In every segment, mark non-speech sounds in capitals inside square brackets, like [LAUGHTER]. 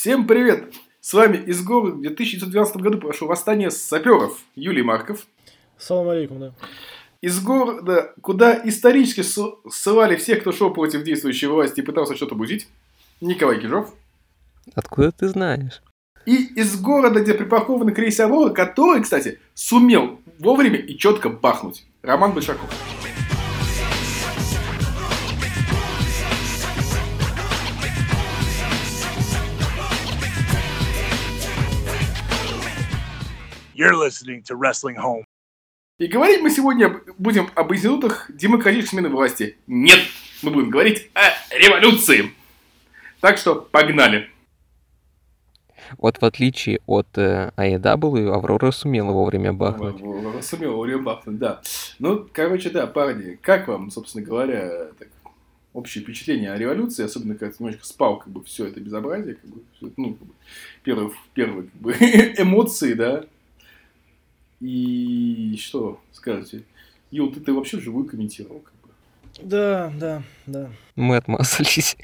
Всем привет! С вами из города в 2012 году прошло восстание саперов Юлий Марков. Салам алейкум, да. Из города, куда исторически ссылали всех, кто шел против действующей власти и пытался что-то бузить, Николай Кижов. Откуда ты знаешь? И из города, где припаркован крейсер Аврора, который, кстати, сумел вовремя и четко бахнуть, Роман Большаков. You're listening to Wrestling Home. И говорить мы сегодня будем об институтах демократической смены власти. Нет, мы будем говорить о революции. Так что погнали. Вот в отличие от э, AEW, Аврора сумела вовремя бахнуть. Аврора сумела вовремя бахнуть, да. Ну, короче, да, парни, как вам, собственно говоря, так, общее впечатление о революции, особенно когда ты немножко спал, как бы, все это безобразие, как бы, ну, как бы, первые, первые как бы, [LAUGHS] эмоции, да, и что скажете? Ю, ты, ты вообще вживую комментировал? Как бы. Да, да, да. Мы отмазались.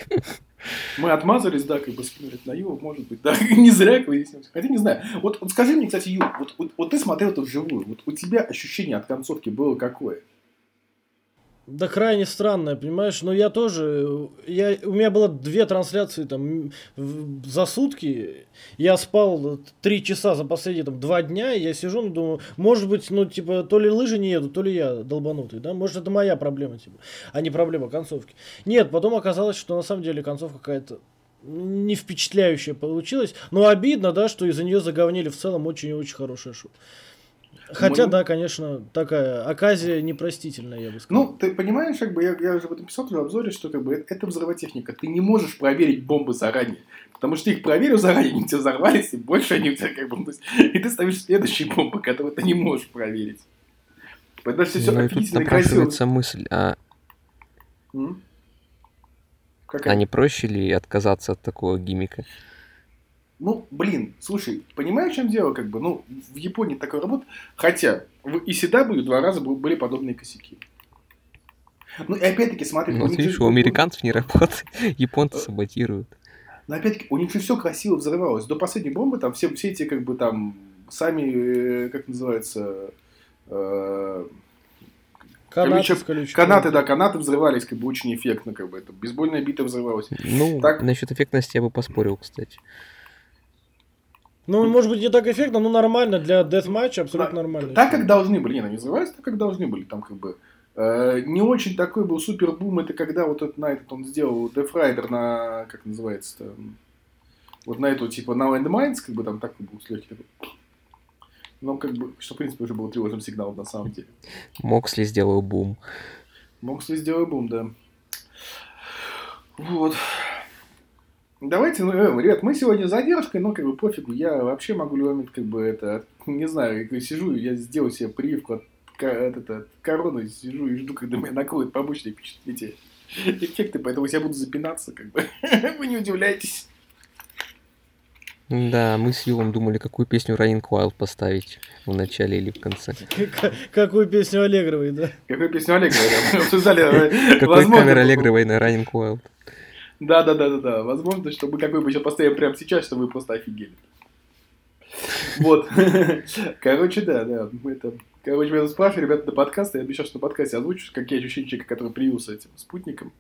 Мы отмазались, да, как бы скинули на Ю, может быть, да, [LAUGHS] не зря, как выяснилось. Хотя не знаю. Вот, вот скажи мне, кстати, Ю, вот, вот, вот ты смотрел это вживую, вот у тебя ощущение от концовки было какое? Да крайне странное, понимаешь? Но я тоже, я, у меня было две трансляции там за сутки, я спал три часа за последние там два дня, я сижу, ну, думаю, может быть, ну, типа, то ли лыжи не едут, то ли я долбанутый, да? Может, это моя проблема, типа, а не проблема концовки. Нет, потом оказалось, что на самом деле концовка какая-то не впечатляющая получилась, но обидно, да, что из-за нее заговнили в целом очень и очень хорошее шоу. Хотя, Мы... да, конечно, такая оказия непростительная, я бы сказал. Ну, ты понимаешь, как бы я, я уже об этом писал в обзоре, что как бы это взрывотехника. Ты не можешь проверить бомбы заранее. Потому что ты их проверил заранее, они у тебя взорвались, и больше они у тебя как бы... И ты ставишь следующие бомбы, которые ты не можешь проверить. Поэтому все, все ну, офигительно красиво. мысль, а... М? А не проще ли отказаться от такого гимика? Ну, блин, слушай, понимаешь, в чем дело, как бы, ну, в Японии такая работа, хотя в ECW два раза были подобные косяки. Ну, и опять-таки, смотри... Ну, видишь, же... у американцев не работает, [LAUGHS] японцы саботируют. Но опять-таки, у них же все красиво взрывалось. До последней бомбы там все, все эти, как бы, там, сами, э, как называется, э, Канаты, колючек, канаты, да, канаты взрывались, как бы очень эффектно, как бы это бейсбольная бита взрывалась. Ну, так... насчет эффектности я бы поспорил, кстати. Ну, может быть, не так эффектно, но нормально для деф-матча, абсолютно да, нормально. Так, как должны были, не, они взрывались так, как должны были, там как бы... Э, не очень такой был супер бум, это когда вот этот, на этот он сделал Death Rider на, как называется-то, вот на эту, типа, на Landmines, как бы там такой был с легкий такой... Но как бы, что в принципе уже был тревожным сигналом на самом деле. Моксли сделал бум. Моксли сделал бум, да. Вот. Давайте, ну, э, ребят, мы сегодня с задержкой, но как бы пофигу, я вообще могу момент, как бы, это, не знаю, я сижу, я сделаю себе прививку от, от, от, от короны, сижу и жду, когда меня накроют побочные впечатления, эффекты, поэтому я буду запинаться, как бы, [LAUGHS] вы не удивляйтесь. Да, мы с Юлом думали, какую песню Running Wild поставить в начале или в конце. Какую песню Аллегровой, да? Какую песню Аллегровой, да? Обсуждали. Э, Какой кавер Аллегровой на Running Wild. Да, да, да, да, да. Возможно, что мы какой бы сейчас поставим прямо сейчас, что вы просто офигели. Вот. [LAUGHS] Короче, да, да. Мы это... Короче, меня спрашивали, ребята, на подкасте, я обещал, что на подкасте озвучу, какие ощущения человека, который привился этим спутником.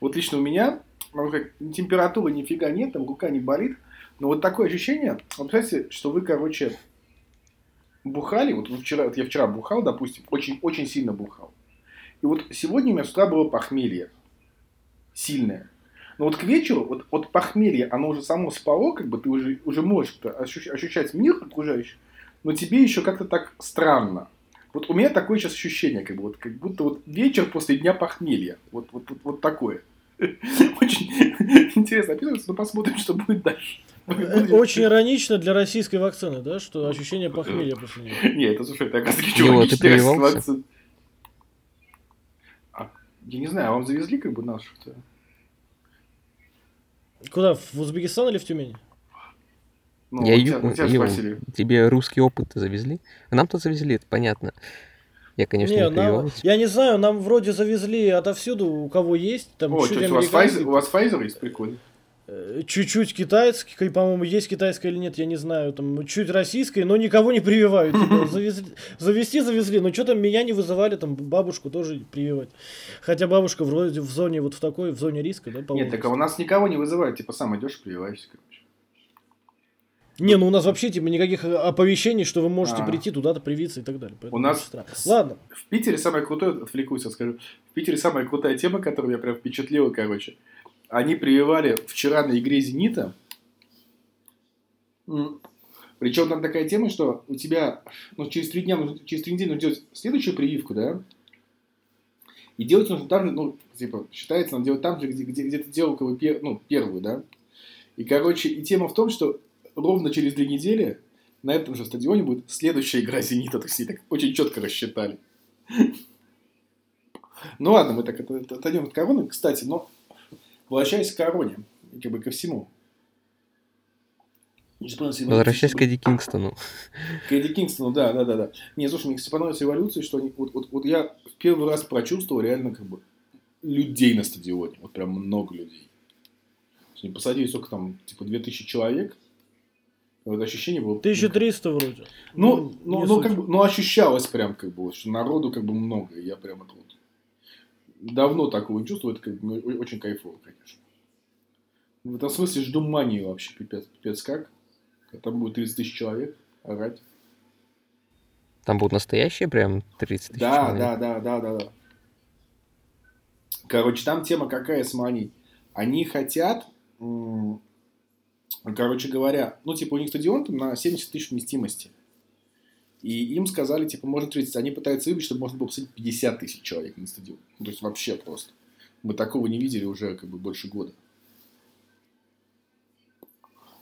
Вот лично у меня, могу сказать, температуры нифига нет, там рука не болит, но вот такое ощущение, вот представьте, что вы, короче, бухали, вот вчера, вот я вчера бухал, допустим, очень, очень сильно бухал. И вот сегодня у меня с утра было похмелье. Сильное. Но вот к вечеру, вот от похмелья, оно уже само спало, как бы ты уже, уже можешь ощущать мир окружающий, но тебе еще как-то так странно. Вот у меня такое сейчас ощущение, как, бы, вот, как будто вот вечер после дня похмелья. Вот, вот, вот, вот такое. Очень интересно описывается, но посмотрим, что будет дальше. Э, очень иронично для российской вакцины, да, что ощущение похмелья после нее. Не, это слушай, это оказывается чего а, Я не знаю, а вам завезли как бы нашу-то? Куда? В Узбекистан или в Тюмень? Ну, я ю... тебя, тебя тебе русский опыт завезли? Нам-то завезли, это понятно. Я, конечно, не, не нам, Я не знаю, нам вроде завезли отовсюду, у кого есть. Там О, чуть у вас, Pfizer, у вас Pfizer есть, прикольно. Э, чуть-чуть китайской, по-моему, есть китайская или нет, я не знаю, там, чуть российской, но никого не прививают. Типа, [LAUGHS] завезли, завести завезли, но что-то меня не вызывали, там, бабушку тоже прививать. Хотя бабушка вроде в зоне, вот в такой, в зоне риска, да, по Нет, так а у нас никого не вызывают, типа, сам идешь прививаешься, короче. Не, ну у нас вообще типа никаких оповещений, что вы можете а. прийти туда-то привиться и так далее. Поэтому у нас Ладно. В Питере самое крутое, отвлекусь, скажу. В Питере самая крутая тема, которая меня прям впечатлила, короче они прививали вчера на игре «Зенита». Причем там такая тема, что у тебя ну, через три дня, через три недели нужно делать следующую прививку, да? И делать нужно там же, ну, типа, считается, надо делать там же, где, где, где ты делал как бы, пер, ну, первую, да? И, короче, и тема в том, что ровно через две недели на этом же стадионе будет следующая игра «Зенита». То есть так очень четко рассчитали. [LAUGHS] Ну ладно, мы так отойдем от короны. Кстати, но Возвращаясь к короне, как бы ко всему. Возвращаясь к Эдди Кингстону. [LAUGHS] К Эдди Кингстону, да, да, да, да. Не, слушай, мне понравилась эволюция, что они, вот, вот, вот я в первый раз прочувствовал реально как бы людей на стадионе. Вот прям много людей. Они посадили сколько там, типа 2000 человек. Вот ощущение было... 1300 вроде. Ну, ну, ну, ну как бы, ну, ощущалось прям как бы, что народу как бы много. И я прям это вот давно такого не чувствую, это как бы очень кайфово, конечно. В этом смысле жду мании вообще, пипец, пипец как. Там будет 30 тысяч человек орать. Там будут настоящие прям 30 тысяч да, человек? Да, да, да, да, да. Короче, там тема какая с маней? Они хотят, короче говоря, ну, типа, у них стадион там на 70 тысяч вместимости. И им сказали, типа, можно 30. Они пытаются выбить, чтобы можно было посадить 50 тысяч человек на стадион. Ну, то есть вообще просто. Мы такого не видели уже как бы больше года.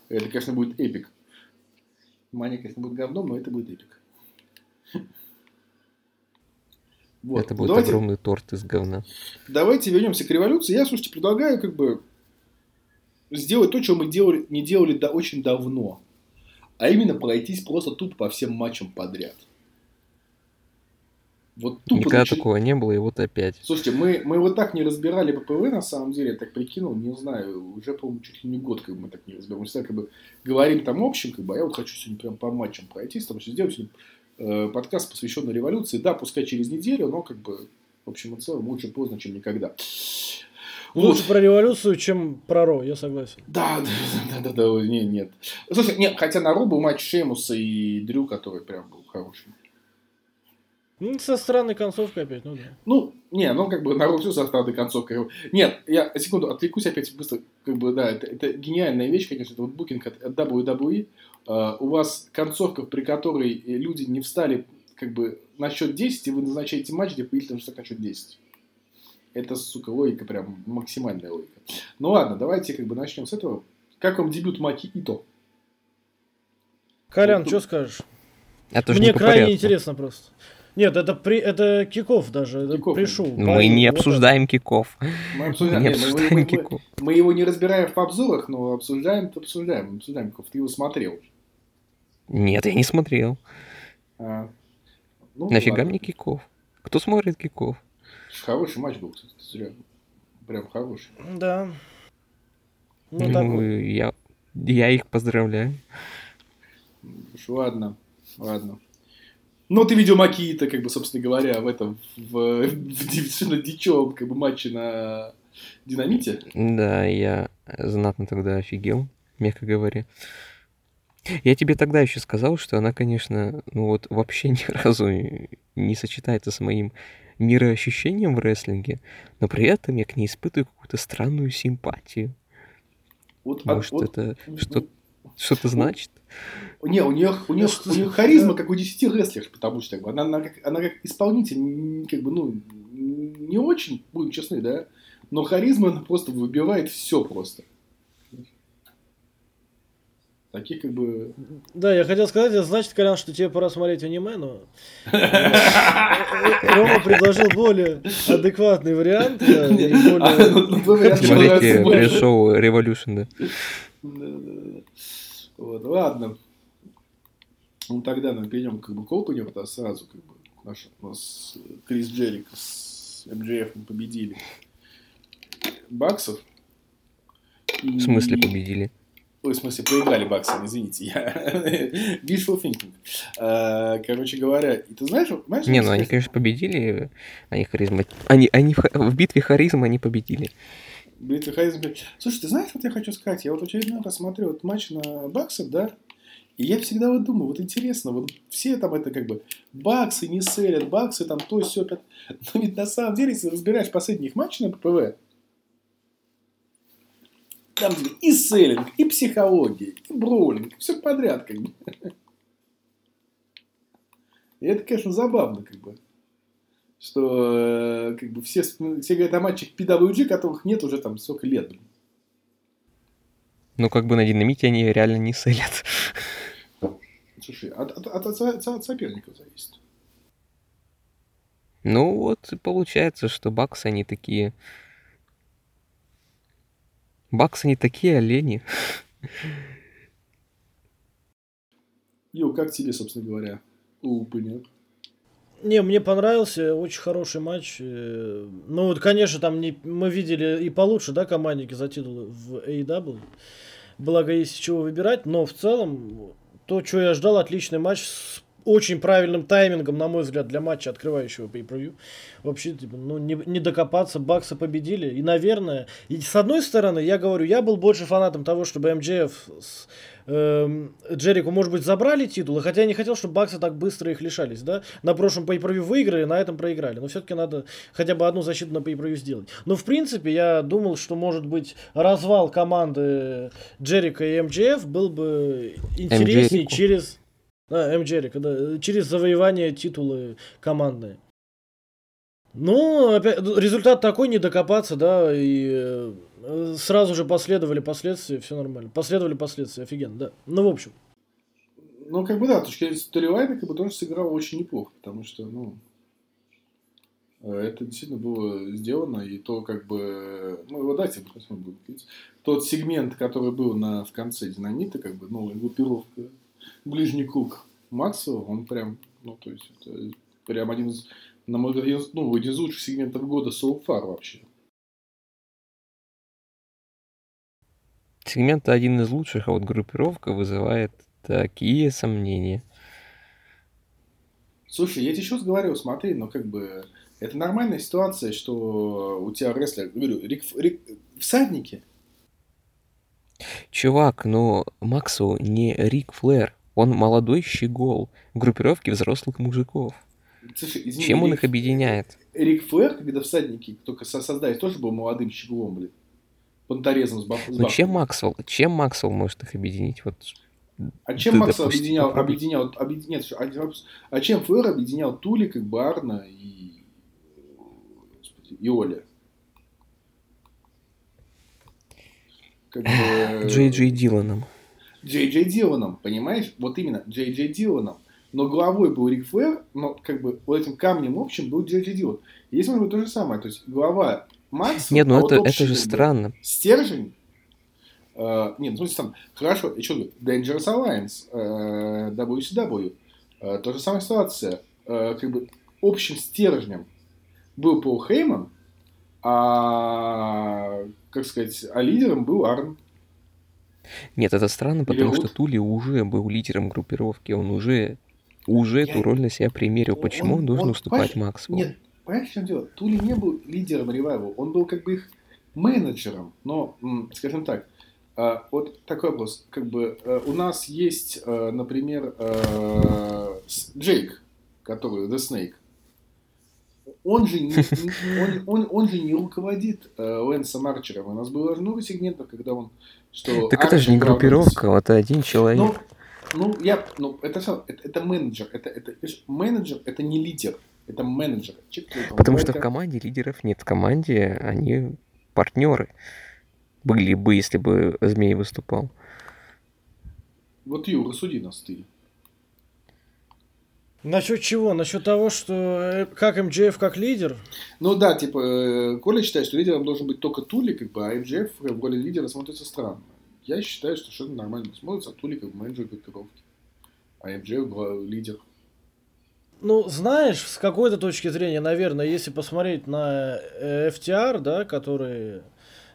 Это, конечно, будет эпик. Мания, конечно, будет говном, но это будет эпик. [LAUGHS] Вот. Это будет давайте, огромный торт из говна. Давайте вернемся к революции. Я, слушайте, предлагаю как бы сделать то, что мы делали, не делали до, очень давно а именно пройтись просто тупо по всем матчам подряд. Вот тупо Никогда начали... такого не было, и вот опять. Слушайте, мы, мы вот так не разбирали ППВ, на самом деле, я так прикинул, не знаю, уже, по-моему, чуть ли не год, как бы мы так не разбираем. Мы всегда как бы говорим там общем, как бы, а я вот хочу сегодня прям по матчам пройтись, потому что сделать сегодня э, подкаст, посвященный революции. Да, пускай через неделю, но как бы, в общем и целом, лучше поздно, чем никогда. Лучше про революцию, чем про Ро, я согласен. Да, [LAUGHS] да, да, да, да, нет, нет. Слушай, нет, хотя на Ро был матч Шеймуса и Дрю, который прям был хороший. Ну, со странной концовкой опять, ну да. Ну, не, ну как бы на все со странной концовкой. Нет, я секунду отвлекусь опять быстро. Как бы, да, это, это гениальная вещь, конечно, это вот букинг от, WWE. Uh, у вас концовка, при которой люди не встали как бы на счет 10, и вы назначаете матч, где победитель на счет 10. Это, сука, логика прям максимальная логика. Ну ладно, давайте как бы начнем с этого. Как вам дебют Маки Ито? Колян, вот, что скажешь? Это Мне крайне порядку. интересно просто. Нет, это, при, это киков даже, это киков. пришел. Мы не обсуждаем киков. Мы обсуждаем, не обсуждаем мы, kickoff. Мы, мы, его не разбираем в обзорах, но обсуждаем, обсуждаем, обсуждаем kickoff. Ты его смотрел? Нет, я не смотрел. А, ну, Нафига ладно. мне kickoff? Кто смотрит kickoff? Хороший матч был, кстати, зря. Прям хороший. Да. Ну, ну так я, я их поздравляю. Ладно, ладно. Ну, ты видел Макита, как бы, собственно говоря, в этом, в, [LAUGHS] в совершенно дичевом, как бы, матче на Динамите. Да, я знатно тогда офигел, мягко говоря. Я тебе тогда еще сказал, что она, конечно, ну вот вообще [LAUGHS] ни разу не сочетается с моим мироощущением в рестлинге, но при этом я к ней испытываю какую-то странную симпатию. Вот, а Может, вот, это что, что-то значит? Не, у нее, у нее, у нее харизма, как у 10 рестлеров, потому что она, она, как, она как исполнитель, как бы, ну, не очень, будем честны, да, но харизма она просто выбивает все просто. Таких как бы... Да, я хотел сказать, это значит, Колян, что тебе пора смотреть аниме, но... [LAUGHS] Рома предложил более адекватный вариант. Смотрите пресс-шоу Revolution, да. Вот, ладно. Ну тогда мы перейдем как бы к опенеру, то сразу как бы наш, у нас Крис Джерик с МДФ победили Баксов. В смысле победили? Ой, в смысле, проиграли Баксам, извините, я... [LAUGHS] Wishful thinking. А, короче говоря, и ты знаешь... знаешь не, ну они, конечно, победили, они харизма... Они, они в битве харизма они победили. В битве харизма... Слушай, ты знаешь, вот я хочу сказать? Я вот очередной раз смотрю вот матч на Баксов, да, и я всегда вот думаю, вот интересно, вот все там это как бы баксы не селят, баксы там то, все, [LAUGHS] но ведь на самом деле, если разбираешь последних матчей на ППВ, там и selling, и психология, и brawling, все подряд, как бы. И это, конечно, забавно, как бы. Что, э, как бы, все, все говорят о матчах PWG, которых нет уже там сколько лет. Ну, как бы на динамите они реально не селят. Слушай, от, от, от, от, от соперников зависит. Ну, вот получается, что баксы они такие Баксы не такие олени. Ю, как тебе, собственно говоря, Упыня? Не, мне понравился, очень хороший матч. Э, ну, вот, конечно, там не, мы видели и получше, да, командники за титул в AEW. Благо, есть чего выбирать, но в целом, то, что я ждал, отличный матч с очень правильным таймингом, на мой взгляд, для матча, открывающего pay Вообще, типа, ну, не, не докопаться, Баксы победили. И, наверное, и с одной стороны, я говорю, я был больше фанатом того, чтобы МДФ с э, Джерику, может быть, забрали титулы, хотя я не хотел, чтобы Баксы так быстро их лишались, да. На прошлом pay выиграли, на этом проиграли. Но все-таки надо хотя бы одну защиту на pay сделать. Но, в принципе, я думал, что, может быть, развал команды Джерика и МДФ был бы интереснее через да, МД, когда э, через завоевание титулы командные. Ну, опять, результат такой, не докопаться, да, и э, сразу же последовали последствия, все нормально. Последовали последствия, офигенно, да. Ну, в общем. Ну, как бы да, точка зрения сторилайна как бы тоже сыграл очень неплохо, потому что, ну, э, это действительно было сделано, и то, как бы, ну, давайте посмотрим, тот сегмент, который был на, в конце динамита, как бы, ну, группировка ближний круг Макса, он прям, ну, то есть, это прям один из, на мой взгляд, ну, один из лучших сегментов года so far вообще. Сегмент один из лучших, а вот группировка вызывает такие сомнения. Слушай, я тебе сейчас говорю, смотри, ну как бы это нормальная ситуация, что у тебя рестлер, говорю, рик, рик, всадники. Чувак, ну Максу не Рик Флэр. Он молодой щегол в группировке взрослых мужиков. Слушай, извини, Чем он Рик, их объединяет? Эрик Флэр, когда всадники только создали, тоже был молодым щеглом, блин. Понторезом с, баф, Ну чем Максвелл, чем Максвелл может их объединить? Вот а чем Максвелл объединял, объединял, объединял, нет, а, а чем Флэр объединял Тули, как Барна и, господи, и Оля? Как бы... Джей Джей Диланом. Джей Джей Диланом, понимаешь? Вот именно Джей Джей Диланом. Но главой был Рик Флэр, но как бы вот этим камнем общим был Джей Джей Дилан. Здесь может быть то же самое. То есть глава Макс... Нет, ну а это, вот это же странно. Стержень Uh, нет, ну, там, хорошо, еще говорю, Dangerous Alliance, uh, WCW, uh, та же самая ситуация, uh, как бы общим стержнем был Пол Хейман, а, как сказать, а лидером был Арн. Нет, это странно, потому что Тули уже был лидером группировки, он уже, уже Я... эту роль на себя примерил. Почему он, он должен он, уступать Максу? Нет, понимаешь, в чем дело? Тули не был лидером ревайвал, он был как бы их менеджером, но, скажем так, а, вот такой вопрос, как бы э, у нас есть, э, например, э, Джейк, который The Snake, он же не, [LAUGHS] он, он, он же не руководит Лэнсом Арчером. У нас было много сегментов, когда он что так это же не группировка, это один человек. Ну, ну, я, ну, это все, это, это менеджер, это, это, менеджер, это не лидер, это менеджер. Чек, Потому что в команде лидеров нет, в команде они партнеры были бы, если бы Змей выступал. Вот, Юра, суди нас ты. Насчет чего? Насчет того, что э, как МДФ как лидер? Ну да, типа, э, Коля считает, что лидером должен быть только Тули, как бы, а МДФ в роли лидера смотрится странно. Я считаю, что что-то нормально смотрится, а Тули как менеджер группировки. А МДФ лидер. Ну, знаешь, с какой-то точки зрения, наверное, если посмотреть на э, FTR, да, который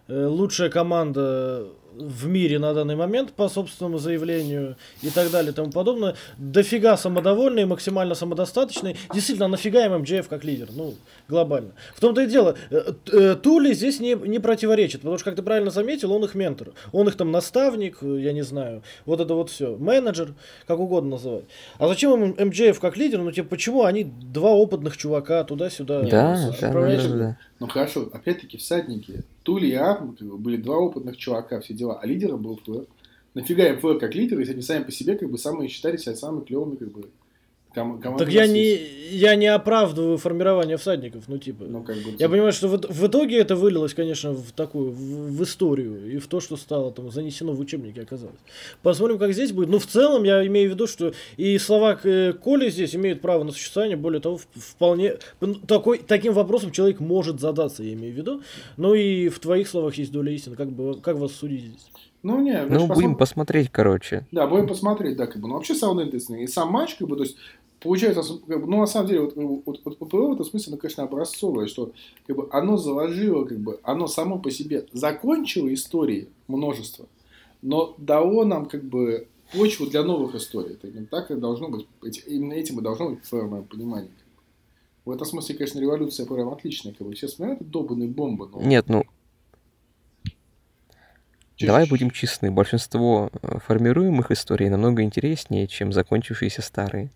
э, лучшая команда в мире на данный момент по собственному заявлению и так далее и тому подобное. Дофига самодовольные, максимально самодостаточные. Действительно, нафига им МДФ как лидер? Ну, глобально. В том-то и дело, э, э, Тули здесь не, не противоречит, потому что, как ты правильно заметил, он их ментор. Он их там наставник, э, я не знаю, вот это вот все. Менеджер, как угодно называть. А зачем им МДФ как лидер? Ну, типа, почему они два опытных чувака туда-сюда? Да, да, да, да, да. Ну хорошо, опять-таки всадники. Тули и Арм были два опытных чувака, все дела. А лидером был Флэр. Нафига им Флэр как лидер, если они сами по себе как бы самые считали себя самыми клевыми как бы Ком- так я не, я не оправдываю формирование всадников, ну типа. Ну, как бы, я понимаю, что в, в итоге это вылилось, конечно, в такую, в, в историю и в то, что стало там занесено в учебники оказалось. Посмотрим, как здесь будет. Ну, в целом, я имею в виду, что и слова э, Коли здесь имеют право на существование, более того, вполне такой, таким вопросом человек может задаться, я имею в виду. Ну и в твоих словах есть доля истины. Как, бы, как вас судить здесь? Ну, не, ну, будем посмотри... посмотреть, короче. Да, будем посмотреть, да, как бы. Ну, вообще, саунд интересный. И сам матч, как бы, то есть, получается, ну, на самом деле, вот, вот, вот ППО в этом смысле, ну, конечно, образцовое, что как бы, оно заложило, как бы, оно само по себе закончило истории множество, но дало нам, как бы, почву для новых историй. Это именно так и должно быть, именно этим и должно быть, в моем понимании. В этом смысле, конечно, революция прям отличная. Как бы. Все вспоминают эту долбанную бомбу. Но... Нет, ну, Чуть-чуть. Давай будем честны, большинство э, формируемых историй намного интереснее, чем закончившиеся старые.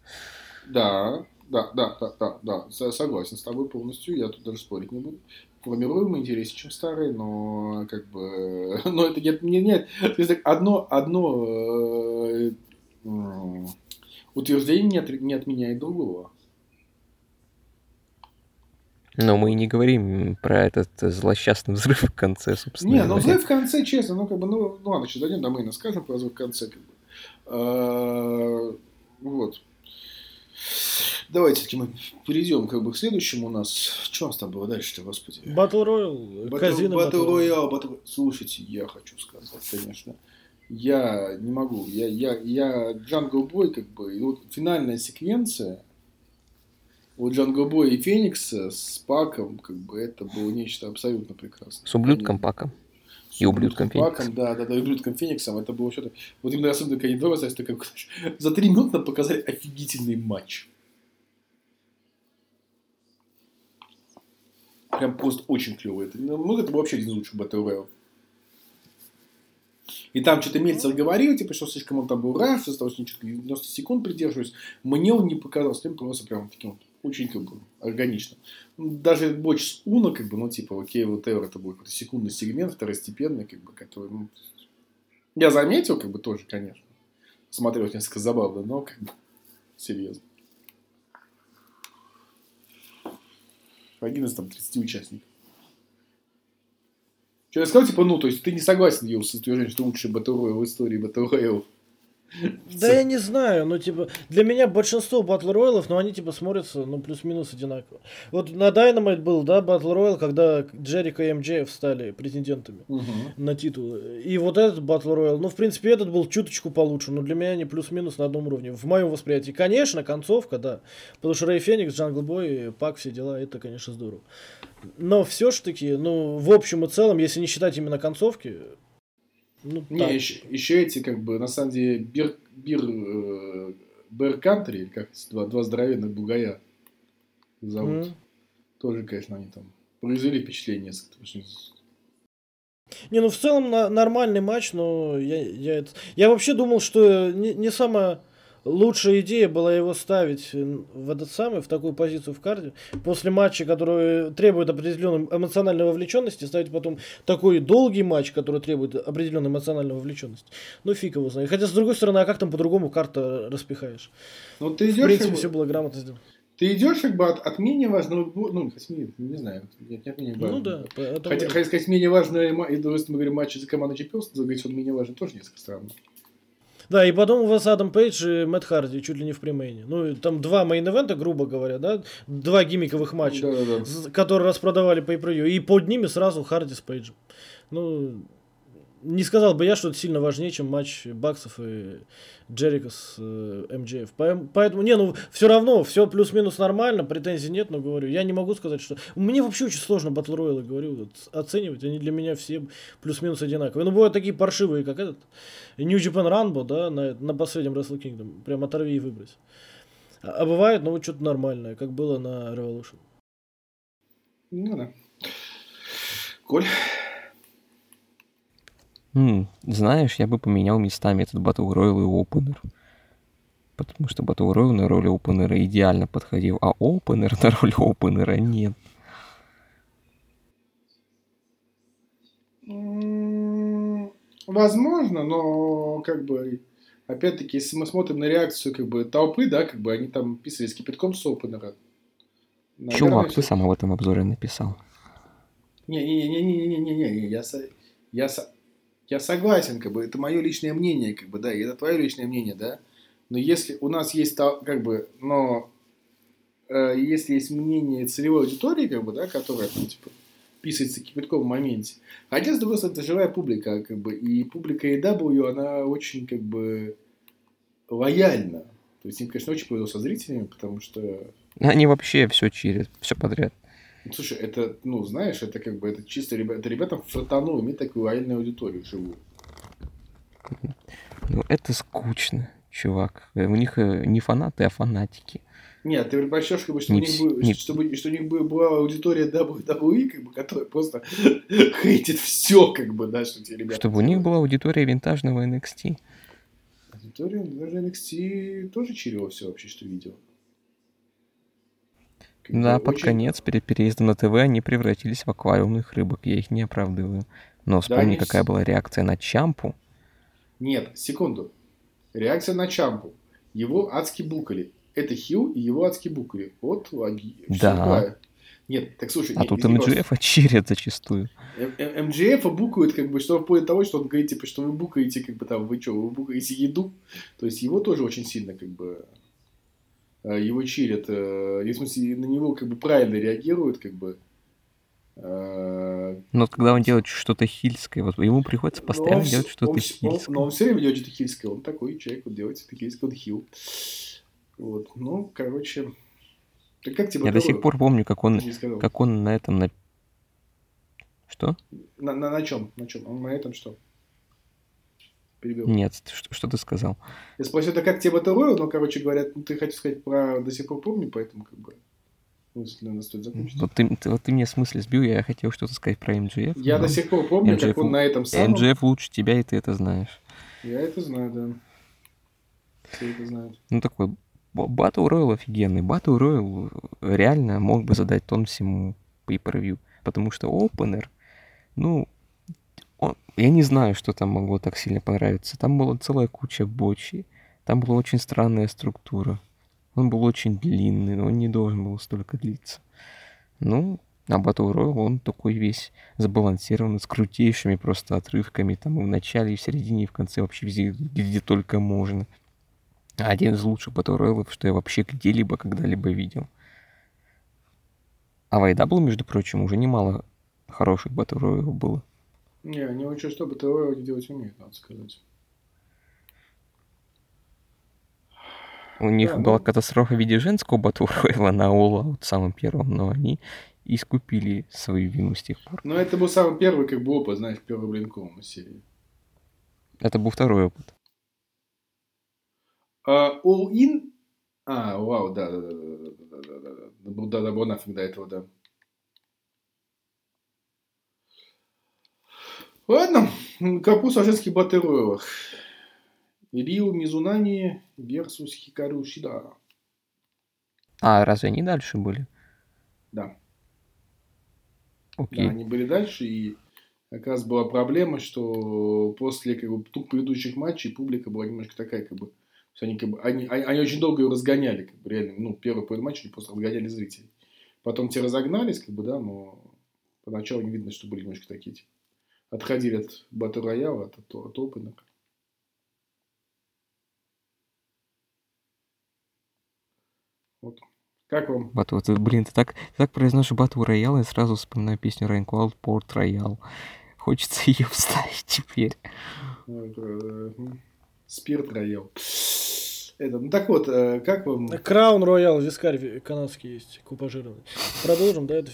Да, да, да, да, да, да, согласен с тобой полностью, я тут даже спорить не буду. Формируемые интереснее, чем старые, но как бы, [LAUGHS] но это нет, нет, нет, одно, одно э, утверждение не, от, не отменяет другого. Но мы не говорим про этот злосчастный взрыв в конце, собственно. Не, ну взрыв в конце, честно, ну как бы, ну, ну ладно, сейчас дойдем до мейна, скажем про взрыв в конце, как бы. А, вот. Давайте мы перейдем как бы к следующему у нас. Что у нас там было дальше-то, господи? Battle Royal, Casino Battle Royal. Слушайте, я хочу сказать, конечно. Я не могу. Я, я, я Jungle Boy, как бы, и вот финальная секвенция у Jungle Boy и Феникса с Паком, как бы, это было нечто абсолютно прекрасное. С ублюдком Они... Паком. И ублюдком Фениксом. Да, да, да, и ублюдком Фениксом. Это было что-то... Вот именно особенно, когда они два это как [LAUGHS] за три минуты нам показали офигительный матч. Прям просто очень клевый. Это, ну, это вообще один из лучших Royale. И там что-то Мельцер говорил, типа, что слишком он там был раз, что стало 90 секунд придерживаюсь. Мне он не показался, мне просто прям таким вот очень как бы органично. Даже Боч с Уна, как бы, ну, типа, окей, вот это будет какой-то секундный сегмент, второстепенный, как бы, который, ну, я заметил, как бы, тоже, конечно. Смотрел несколько забавно, но, как бы, серьезно. Один из там 30 участников. Что я сказал, типа, ну, то есть ты не согласен, Юл, с утверждением, что лучший Батл в истории Батл да я не знаю, ну типа, для меня большинство батл роялов, ну они типа смотрятся, ну плюс-минус одинаково. Вот на Dynamite был, да, батл роял, когда Джерика и МДФ стали претендентами угу. на титул. И вот этот battle royal, ну в принципе этот был чуточку получше, но для меня они плюс-минус на одном уровне, в моем восприятии. Конечно, концовка, да, потому что Рэй Феникс, Jungle Boy, Пак, все дела, это, конечно, здорово. Но все ж таки, ну, в общем и целом, если не считать именно концовки, ну, не, так. еще, еще эти, как бы, на самом деле, Bear, Bear, э, Bear Country, как два, два здоровенных бугая зовут. Mm. Тоже, конечно, они там произвели впечатление. Не, ну в целом на, нормальный матч, но я, я, это... я вообще думал, что не, не самое лучшая идея была его ставить в этот самый, в такую позицию в карте. После матча, который требует определенной эмоциональной вовлеченности, ставить потом такой долгий матч, который требует определенной эмоциональной вовлеченности. Ну, фиг его знает. Хотя, с другой стороны, а как там по-другому карта распихаешь? Ну, ты идешь, в принципе, все было грамотно сделано. Ты идешь как бы от, от менее важного, ну, не знаю, нет, нет менее важного. Ну да. Хотя, хотя сказать, менее важное, и, если мы говорим матчи за команду чемпионства, говорить, он менее важен, тоже несколько странно. Да, и потом у вас Адам Пейдж и Мэтт Харди чуть ли не в премейне. Ну, там два мейн-эвента, грубо говоря, да, два гиммиковых матча, да, да, да. которые распродавали по и под ними сразу Харди с Пейджем. Ну, не сказал бы я, что это сильно важнее, чем матч Баксов и Джерика с э, МДФ. Поэтому, не, ну, все равно, все плюс-минус нормально, претензий нет, но говорю, я не могу сказать, что... Мне вообще очень сложно батл роялы, говорю, вот, оценивать, они для меня все плюс-минус одинаковые. Ну, бывают такие паршивые, как этот, New Japan Rumble, да, на, на последнем Wrestle Kingdom, прям оторви и выбрось. А, а бывает, ну, вот что-то нормальное, как было на Revolution. Ну, да. Коль? М, знаешь, я бы поменял местами этот Battle Royale и Opener. Потому что Battle Royale на роли опенера идеально подходил, а Opener [LAUGHS] на роли опенера нет. Возможно, но как бы опять-таки, если мы смотрим на реакцию как бы толпы, да, как бы они там писали с кипятком с опенера. Чувак, ты сам об этом обзоре написал. Не-не-не-не-не-не-не, я, я, я согласен, как бы, это мое личное мнение, как бы, да, и это твое личное мнение, да. Но если у нас есть, как бы, но э, если есть мнение целевой аудитории, как бы, да, которая, там, типа, писается кипятком в моменте. Хотя, с другой стороны, это живая публика, как бы, и публика EW, она очень, как бы, лояльна. То есть, им, конечно, очень повезло со зрителями, потому что... Они вообще все чирят, все подряд. Ну, слушай, это, ну, знаешь, это как бы, это чисто ребята, это ребята фартануло иметь такую лояльную аудиторию живую. [LAUGHS] Ну, это скучно, чувак. У них э, не фанаты, а фанатики. Нет, ты предпочтешь, как бы, что, не, у них не... чтобы, что у них была аудитория WWE, как бы, которая просто [LAUGHS] хейтит все, как бы, да, что те ребята. Чтобы у них была аудитория винтажного NXT. Аудитория винтажного NXT тоже чирила все вообще, что видел. Да, под очень... конец, перед переездом на ТВ, они превратились в аквариумных рыбок. Я их не оправдываю. Но вспомни, да, какая была реакция на Чампу. Нет, секунду. Реакция на Чампу. Его адски букали. Это Хилл и его адски букали. Вот логи. Да. Нет, так слушай. А тут МДФ очерят зачастую. МДФ букают, как бы, что вплоть до того, что он говорит, типа, что вы букаете, как бы там, вы что, вы букаете еду. То есть его тоже очень сильно, как бы, его чирят, э, в смысле, на него как бы правильно реагируют, как бы. Э, но когда он делает что-то хильское, вот ему приходится постоянно делать что-то хильское. Он, но он все время делает что-то хильское, он такой человек, вот делает что-то хильское, он хил. Вот, ну, короче, так как тебе Я до сих пор помню, как он, как он на этом на... Что? На, на, на чем? На чем? Он на этом что? Перебил. Нет, что, что ты сказал? Я спросил, это как тебе Royale, но, короче говоря, ну, ты хотел сказать про до сих пор помню, поэтому как бы мысль, наверное, стоит закончить. Вот ты, ты, вот ты мне в смысле сбил, я хотел что-то сказать про МГФ. Я до сих пор помню, MGF, как он на этом самом... МГФ лучше тебя, и ты это знаешь. Я это знаю, да. Все это знают. Ну, такой Battle Royale офигенный. Battle Royale реально мог бы задать тон всему pay per Потому что Opener, ну, он, я не знаю, что там могло так сильно понравиться. Там была целая куча бочи. Там была очень странная структура. Он был очень длинный, но он не должен был столько длиться. Ну, а Battle он такой весь сбалансированный, с крутейшими просто отрывками, там и в начале, и в середине, и в конце, вообще везде, где только можно. Один из лучших Battle что я вообще где-либо когда-либо видел. А в IW, между прочим, уже немало хороших Battle было. Не, они очень что БТО делать умеют, надо сказать. У них да, была ну... катастрофа в виде женского батлрояла на All Out самым первым, но они искупили свою вину с тех пор. Ну, это был самый первый, как бы, опыт, знаешь, первый блинком из серии. Это был второй опыт. Uh, all In? А, вау, да, да, да, да, да, да, да, да, да, да, да, был нафиг до этого, да. Ладно, корпус о женских батл Рио Мизунами versus Хикару Шида. А, разве они дальше были? Да. Окей. Да, они были дальше, и как раз была проблема, что после как бы, двух предыдущих матчей публика была немножко такая, как бы, они, как бы, они, они, они очень долго ее разгоняли, как бы, реально, ну, первый половину матча они просто разгоняли зрителей. Потом те разогнались, как бы, да, но поначалу не видно, что были немножко такие, типа, отходили от Рояла, от, от, от Опена. Вот. Как вам? Вот, вот, блин, ты так, ты так произносишь Батл Роял, и сразу вспоминаю песню Rain Cold Port Royal. хочется ее вставить теперь. Спирт роял. Это, ну так вот, э, как вам... Краун Роял, вискарь канадский есть, купажированный. Продолжим, да, эту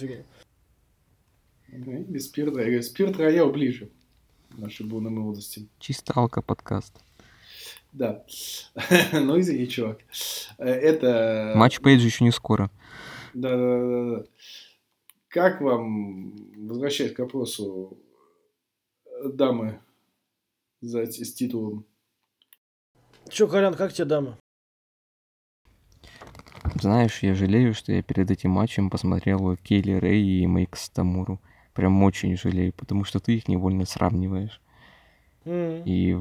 фигню? Ну, спирт, спирт роял ближе нашей бурной молодости. Чисто алка подкаст. Да. [LAUGHS] ну, извини, чувак. Э, это... Матч Пейджа еще не скоро. Да, да, да, да. Как вам, возвращаясь к вопросу дамы за, с титулом Че, Колян, как тебе дама? Знаешь, я жалею, что я перед этим матчем посмотрел Кейли Рэй и Мейк Стамуру. Прям очень жалею, потому что ты их невольно сравниваешь. Mm. И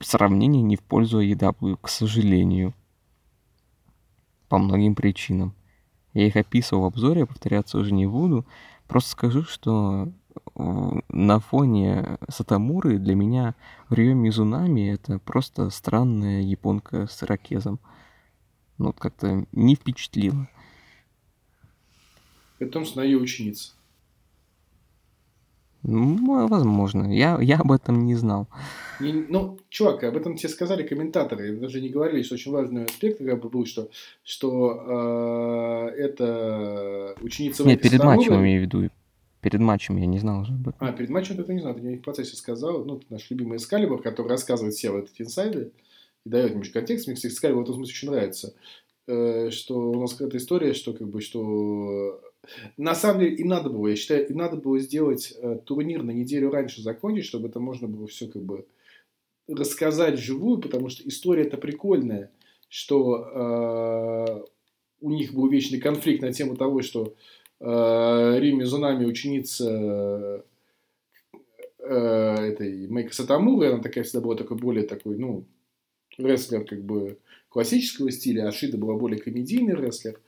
сравнение не в пользу AEW, к сожалению. По многим причинам. Я их описывал в обзоре, повторяться уже не буду. Просто скажу, что на фоне Сатамуры для меня Рyo Мизунами это просто странная японка с ракезом. Ну, как-то не впечатлило. При том, что она ее ученица. Ну, возможно. Я, я об этом не знал. Не, ну, чувак, об этом тебе сказали комментаторы. Даже не говорили, что очень важный аспект как бы был, что, что э, это ученица... Нет, перед матчем имею в виду. Перед матчем я не знал уже об этом. А, перед матчем ты не знал, ты мне в процессе сказал. Ну, наш любимый Эскалибур, который рассказывает все вот эти инсайды и дает немножко контекст. Мне, кстати, Эскалибур в этом смысле очень нравится. Э, что у нас какая-то история, что как бы, что на самом деле им надо было, я считаю, им надо было сделать э, турнир на неделю раньше закончить, чтобы это можно было все как бы рассказать живую, потому что история это прикольная, что э, у них был вечный конфликт на тему того, что э, Рими Зунами ученица э, этой Мейка Сатамуры, она такая всегда была такой более такой, ну, рестлер как бы классического стиля, а Шида была более комедийный рестлер.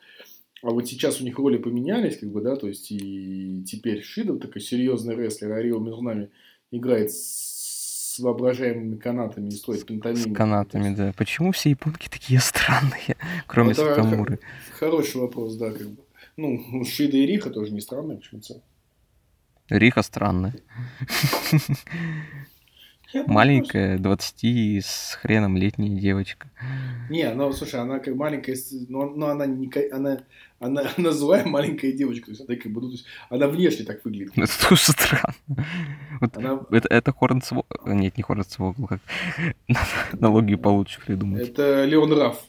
А вот сейчас у них роли поменялись, как бы, да, то есть и теперь Шида такой серьезный рестлер, а Рио между нами играет с воображаемыми канатами и строит пентамины. С канатами, да. Почему все японки такие [LAUGHS] странные, кроме Это Сатамуры? Хороший вопрос, да, как бы. Ну, Шида и Риха тоже не странные почему-то. Риха странная. [LAUGHS] Маленькая, 20 с хреном летняя девочка. Не, ну слушай, она как маленькая, но, но она не она, она, [LAUGHS] она злая маленькая девочка, то есть она как бы, ну, то есть она внешне так выглядит. Это тоже странно. Вот она... Это, это Хорнцвогл, нет, не Хорнцвогл, как [LAUGHS] налоги получше придумать. Это Леон Раф.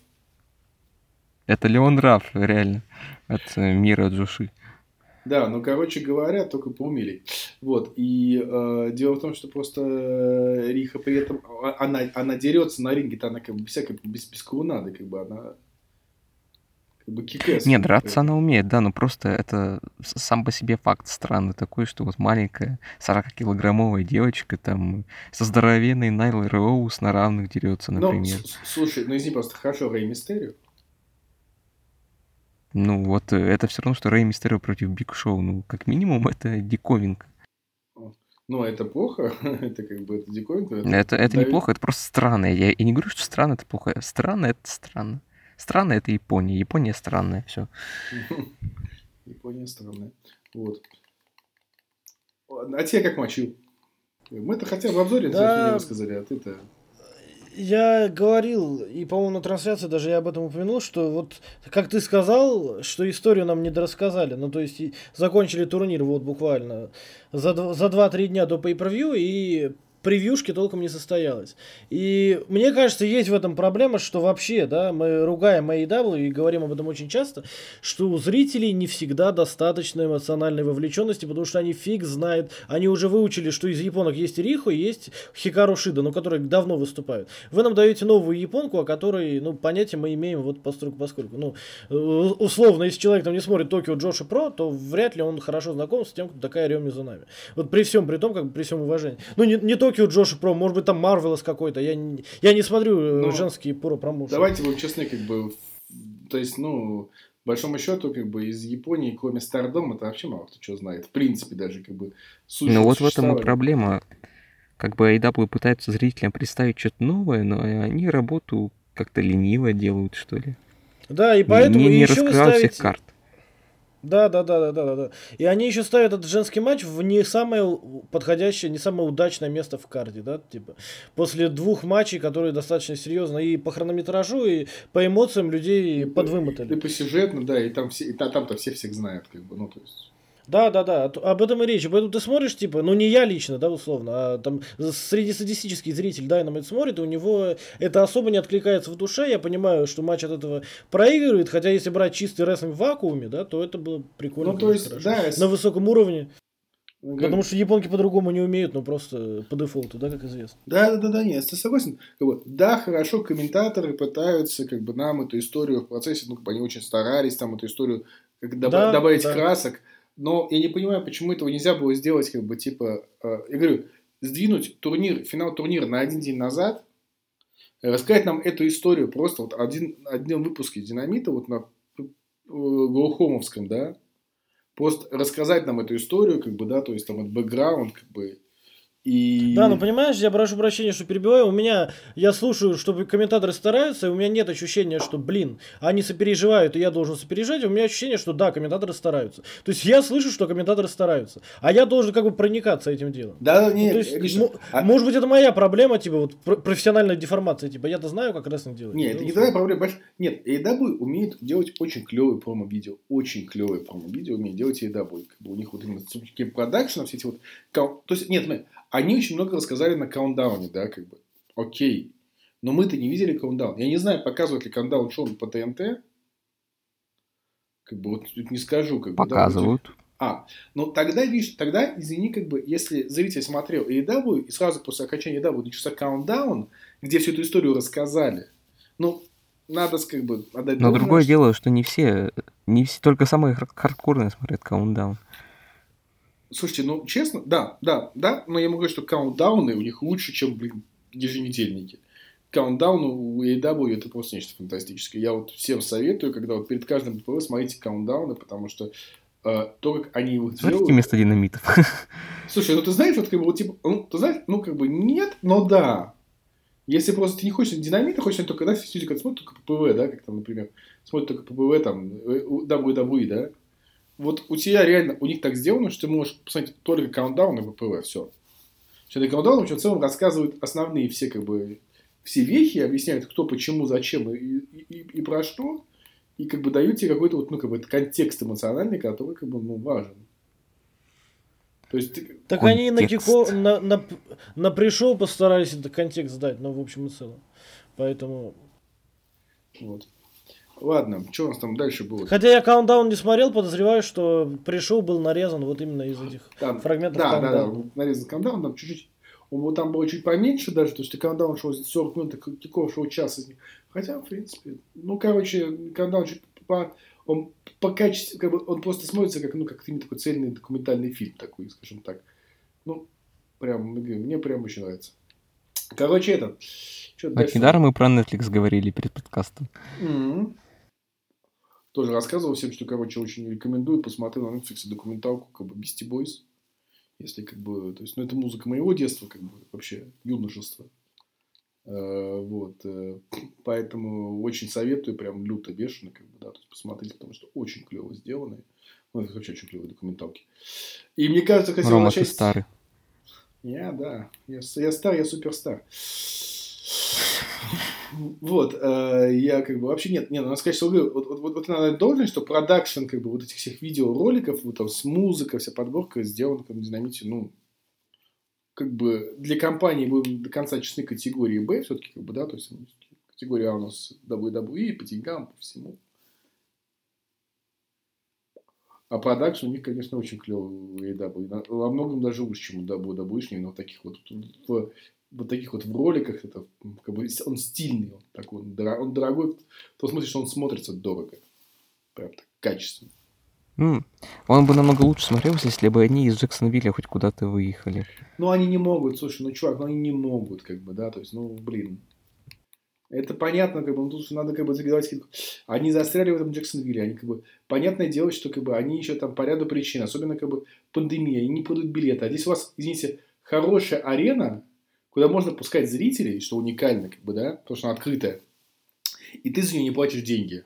Это Леон Раф, реально, от э, мира Джуши. Да, ну, короче говоря, только поумели. Вот, и э, дело в том, что просто э, Риха при этом, а, она, она дерется на ринге-то, она как бы всякой, без, без клоунады, как бы она как бы кикэс. Не, драться она умеет, да, но просто это сам по себе факт странный такой, что вот маленькая 40-килограммовая девочка там со здоровенной Найлой Роуз на равных дерется, например. Ну, слушай, ну извини, просто хорошо, Рэй Мистерио. Ну, вот э, это все равно, что Рэй Мистерио против Биг Шоу. Ну, как минимум, это диковинка. Ну, это плохо, [LAUGHS] это как бы это диковинка. Это, это, это давит... неплохо, это просто странно. Я, я не говорю, что странно, это плохо. Странно, это странно. Странно это Япония. Япония странная, все. [LAUGHS] Япония странная. Вот. А тебе как мочил? Мы-то хотя бы в обзоре да. не сказали, а ты-то я говорил, и, по-моему, на трансляции даже я об этом упомянул, что вот, как ты сказал, что историю нам не дорассказали. Ну, то есть, закончили турнир вот буквально за, за 2-3 дня до pay-per-view, и превьюшки толком не состоялось. И мне кажется, есть в этом проблема, что вообще, да, мы ругаем AEW и говорим об этом очень часто, что у зрителей не всегда достаточно эмоциональной вовлеченности, потому что они фиг знают, они уже выучили, что из японок есть Рихо есть Хикару Шида, ну, которые давно выступают. Вы нам даете новую японку, о которой, ну, понятие мы имеем вот постольку поскольку. Ну, условно, если человек там не смотрит Токио Джоши Про, то вряд ли он хорошо знаком с тем, кто такая Рё Мизунами. Вот при всем при том, как бы при всем уважении. Ну, не, не то Токио Джоша Про, может быть, там Марвелос какой-то. Я, не, я не смотрю э, ну, женские про промоушены. Давайте будем честны, как бы, то есть, ну, большому счету, как бы из Японии, кроме Стардом, это вообще мало кто что знает. В принципе, даже как бы Ну вот в этом и проблема. Как бы AEW пытаются зрителям представить что-то новое, но они работу как-то лениво делают, что ли. Да, и поэтому не, не еще раскрывают ставите... всех карт. Да, да, да, да, да, да. И они еще ставят этот женский матч в не самое подходящее, не самое удачное место в карте, да, типа. После двух матчей, которые достаточно серьезно и по хронометражу, и по эмоциям людей подвымотали. И по сюжетно, да, и там все, и там-то все всех знают, как бы, ну, то есть. Да, да, да, об этом и речь. Поэтому ты смотришь, типа, ну не я лично, да, условно, а там среднестатистический зритель Dynamite смотрит, и у него это особо не откликается в душе. Я понимаю, что матч от этого проигрывает, хотя если брать чистый рестлинг в вакууме, да, то это было прикольно. Ну, то есть, хорошо. да. На высоком уровне. Как... Потому что японки по-другому не умеют, но просто по дефолту, да, как известно. Да, да, да, да, нет, ты согласен. Как бы, да, хорошо, комментаторы пытаются, как бы, нам эту историю в процессе, ну, как бы, они очень старались, там, эту историю как, доб- да, добавить да. красок. Но я не понимаю, почему этого нельзя было сделать, как бы, типа, э, я говорю, сдвинуть турнир, финал турнира на один день назад, рассказать нам эту историю просто вот один, одним выпуске Динамита, вот на э, Глухомовском, да, просто рассказать нам эту историю, как бы, да, то есть там этот бэкграунд, как бы, и... Да, ну понимаешь, я прошу прощения, что перебиваю. У меня, я слушаю, что комментаторы стараются, и у меня нет ощущения, что, блин, они сопереживают, и я должен сопереживать. У меня ощущение, что да, комментаторы стараются. То есть я слышу, что комментаторы стараются, а я должен как бы проникаться этим делом. Да, нет, ну, то есть, м- а... Может быть, это моя проблема, типа, вот профессиональная деформация. Типа, я-то знаю, как рестлинг делать. Нет, это не твоя проблема. Нет, AEW умеет делать очень клевые промо-видео. Очень клевые промо-видео умеет делать AEW. Как бы у них вот именно продакшн, все эти вот... То есть, нет, смотри, они очень много рассказали на каунтдауне, да, как бы. Окей. Но мы-то не видели каунтдаун. Я не знаю, показывают ли каунтдаун шоу по ТНТ. Как бы вот не скажу, как Показывают. бы. Да, а, ну тогда, видишь, тогда, извини, как бы, если зритель смотрел AEW, и сразу после окончания AEW начался каунтдаун, где всю эту историю рассказали, ну, надо как бы отдать Но другое дело, что не все, не все, только самые хардкорные смотрят каунтдаун. Слушайте, ну, честно, да, да, да, но я могу говорить, что каунтдауны у них лучше, чем, блин, еженедельники. Каунтдаун у AEW это просто нечто фантастическое. Я вот всем советую, когда вот перед каждым ППВ смотрите каунтдауны, потому что э, то, как они делают... Смотрите вместо динамитов. [LAUGHS] Слушай, ну ты знаешь, вот как бы, вот, типа, ну, ты знаешь, ну, как бы нет, но да. Если просто ты не хочешь динамита, хочешь только, да, люди, смотрят только ППВ, да, как там, например, смотрят только ППВ, там, WWE, да, вот у тебя реально, у них так сделано, что ты можешь посмотреть только каунтдаун и ВПВ, все. Что на каунтдаун в целом рассказывают основные все как бы все вехи, объясняют, кто, почему, зачем и, и, и про что, и как бы дают тебе какой-то вот, ну, как бы контекст эмоциональный, который как бы, ну, важен. То есть, ты... Так контекст. они на, кико, на, на, на пришел постарались этот контекст дать, но в общем и целом. Поэтому... Вот. Ладно, что у нас там дальше будет? Хотя я каунтдаун не смотрел, подозреваю, что пришел был нарезан вот именно из этих там, фрагментов да, Да, да, нарезан каунтдаун, там чуть-чуть, он там было чуть поменьше даже, то есть каунтдаун шел 40 минут, Киков шел час из них. Хотя, в принципе, ну, короче, каунтдаун чуть по, он по качеству, как бы, он просто смотрится как, ну, как именно такой цельный документальный фильм такой, скажем так. Ну, прям, мне прям очень нравится. Короче, это... А недаром мы про Netflix говорили перед подкастом. Mm-hmm тоже рассказывал всем, что, короче, очень рекомендую посмотреть на Netflix документалку, как бы, Beastie Boys. Если, как бы, то есть, ну, это музыка моего детства, как бы, вообще, юношества. Э, вот, э, [CLEARS THROAT] поэтому очень советую, прям люто, бешено, как бы, да, то есть, посмотреть, потому что очень клево сделанные. Ну, это вообще очень клевые документалки. И мне кажется, хотел Рома, начать... ты старый. Я, да. Я, я стар, я суперстар. Вот, э, я как бы вообще нет, нет, надо сказать, что вот, вот, вот, вот надо должность, что продакшн как бы вот этих всех видеороликов, вот там с музыкой, вся подборка сделана бы динамите, ну, как бы для компании будем до конца честны категории B все-таки, как бы, да, то есть категория А у нас WWE по деньгам, по всему. А продакшн у них, конечно, очень клевый AW. Во многом даже лучше, чем у WWE, но таких вот в вот таких вот в роликах, это как бы он стильный, он такой, он, дорог, он дорогой, в том смысле, что он смотрится дорого. Прям так, качественно. Mm. Он бы намного лучше смотрелся, если бы они из Джексонвилля хоть куда-то выехали. Ну, они не могут, слушай, ну, чувак, ну, они не могут, как бы, да, то есть, ну, блин. Это понятно, как бы, ну, тут надо, как бы, забивать Они застряли в этом Джексонвилле, они, как бы, понятное дело, что, как бы, они еще там по ряду причин, особенно, как бы, пандемия, они не продают билеты. А здесь у вас, извините, хорошая арена, куда можно пускать зрителей, что уникально, как бы, да, потому что она открытая, и ты за нее не платишь деньги,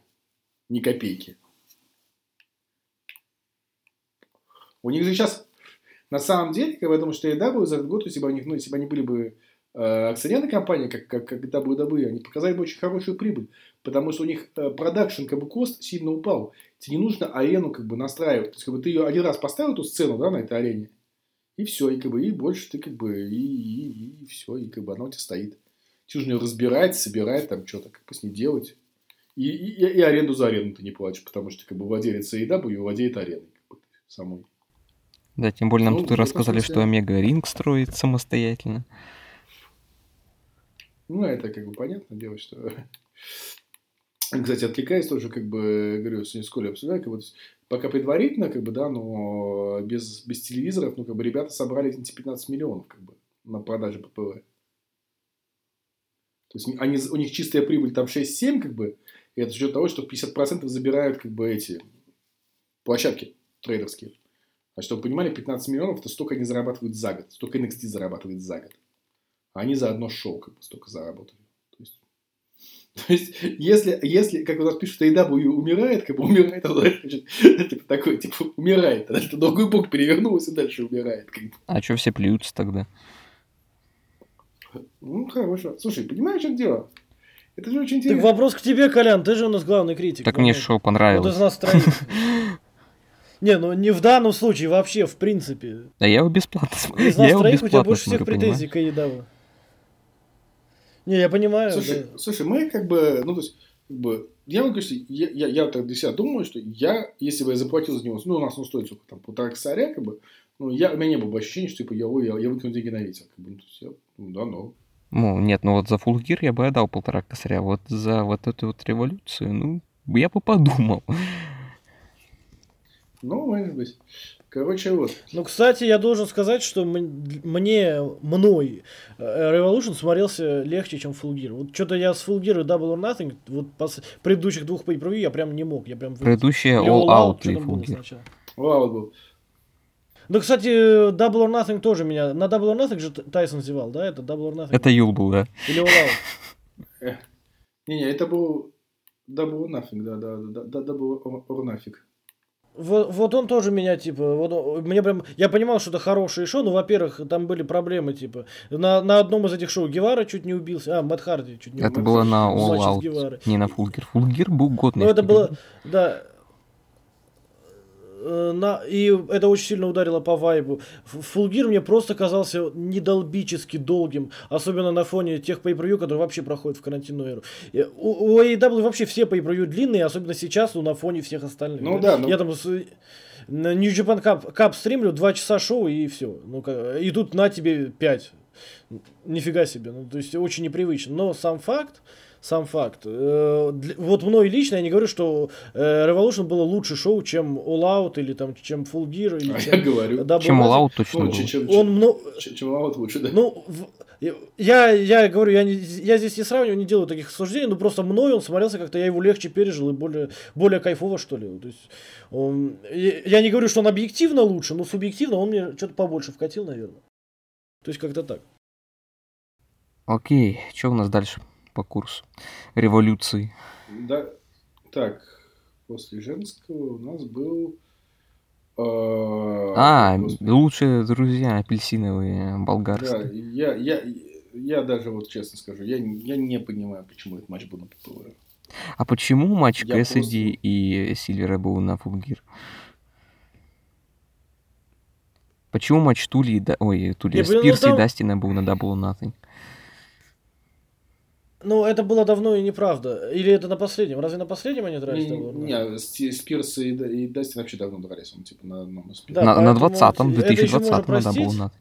ни копейки. У них же сейчас, на самом деле, как я думаю, что AEW за этот год, если бы они, ну, если бы они были бы э, акционерной компанией, как, как, как WWE, они показали бы очень хорошую прибыль, потому что у них э, продакшн, как бы, кост сильно упал. Тебе не нужно арену, как бы, настраивать. То есть, как бы, ты ее один раз поставил, эту сцену, да, на этой арене, и все, и, как бы, и больше ты, как бы, и, и, и, все, и, как бы, она у тебя стоит. Тебе нужно ее разбирать, собирать, там, что-то, как бы, с ней делать. И, и, и аренду за аренду ты не платишь, потому что, как бы, владелец AEW владеет ареной, как бы, самой. Да, тем более нам Ну, тут этом рассказали, смысле- что Омега Ринг строит самостоятельно. Ну, это как бы понятное дело, что... Кстати, отвлекаясь тоже, как бы, говорю, с Колей обсуждали, как есть, пока предварительно, как бы, да, но без, без телевизоров, ну, как бы, ребята собрали эти 15 миллионов, как бы, на продаже ППВ. То есть, они, у них чистая прибыль там 6-7, как бы, и это за счет того, что 50% забирают, как бы, эти площадки трейдерские. А чтобы вы понимали, 15 миллионов, это столько они зарабатывают за год, столько NXT зарабатывает за год. А они за одно шоу как бы столько заработали. [LAUGHS] То есть, если, если, как у нас пишут, AEW умирает, как бы умирает, [LAUGHS] это значит, типа такой, типа, умирает. Тогда это другой бок перевернулся и дальше умирает. Как бы. А что все плюются тогда? Ну, хорошо. Слушай, понимаешь, чем дело? Это же очень Так интересно. вопрос к тебе, Колян, ты же у нас главный критик. Так ну, мне шоу Вот из понравилось. нас троих. [LAUGHS] Не, ну не в данном случае, вообще, в принципе. Да я его бесплатно смотрю. Из нас троих у тебя больше всех претензий к AEW. Не, я понимаю, Слушай, да. слушай, мы как бы, ну, то есть, как бы, я могу сказать, я, я, я так для себя думаю, что я, если бы я заплатил за него, ну, у нас он стоит сколько там, полтора косаря, как бы, ну, я, у меня не было бы ощущения, что, типа, я, ой, я, я выкину деньги на ветер, как бы, ну, то есть, я, ну, да, ну. Ну, нет, ну вот за Full Gear я бы отдал полтора косаря. Вот за вот эту вот революцию, ну, я бы подумал. Ну, может быть. Короче, вот. Ну, кстати, я должен сказать, что мне, мной, э, Revolution смотрелся легче, чем Full Gear. Вот что-то я с Full Gear и Double or Nothing, вот пос- предыдущих двух pay я прям не мог. Я прям. Предыдущие Или All Out что и Full было Gear. сначала. Вау, был. Да, кстати, Double or Nothing тоже меня... На Double or Nothing же Тайсон зевал, да? Это Double or Nothing? Это Юл был, да. Или All Out? Не-не, это был Double or Nothing, да, да, да, да, Double or Nothing. Вот, вот он тоже меня, типа, вот он- мне прям, я понимал, что это хорошее шоу, но, во-первых, там были проблемы, типа, на, на одном из этих шоу Гевара чуть не убился, а, Мэтт Харди чуть не Это убился. было на All Out, не на. Full Gear был годный. Ну, это было, да, на, и это очень сильно ударило по вайбу. Фулгир мне просто казался недолбически долгим, особенно на фоне тех pay которые вообще проходят в карантинную эру. У, у AEW вообще все pay длинные, особенно сейчас, ну, на фоне всех остальных. Ну да, ну- Я там с- на New Japan Cup, Cup стримлю, два часа шоу и все. Ну, и тут на тебе пять. Нифига себе. Ну, то есть очень непривычно. Но сам факт, сам факт. э, для- вот мной лично я не говорю, что э, Revolution было лучше шоу, чем All Out или там, чем Full Gear или А я чем говорю. Double Чем All. Out точно Ну, чем, чем, Он мно- чем, чем All Out лучше, да. ну, в- я, я говорю, я, не- я здесь не сравниваю, не делаю таких суждений, но просто мной он смотрелся как-то, я его легче пережил и более, более кайфово, что ли. То есть, он- я я не говорю, что он объективно лучше, но субъективно он мне что-то побольше вкатил, наверное. То есть, как-то так. Окей, что у нас дальше по курсу? Революции. Да, так, после женского у нас был... э, А, лучшие друзья апельсиновые Да, болгарские. я, я, я даже вот честно скажу, я, не- я не понимаю, почему этот матч был на ППВ. А почему матч Я Кэссиди и Сильвера был на Gear? Почему матч Тули и Да- Ой, Тули, Не, ну Спирс там- и Дастина был на Double Nothing? Ну, это было давно и неправда. Или это на последнем? Разве на последнем они дрались? Не, не, Сти- Спирс и, и Дастин вообще давно дрались, он типа на одном из Да, на, на поэтому 20-м, это еще 2020 на.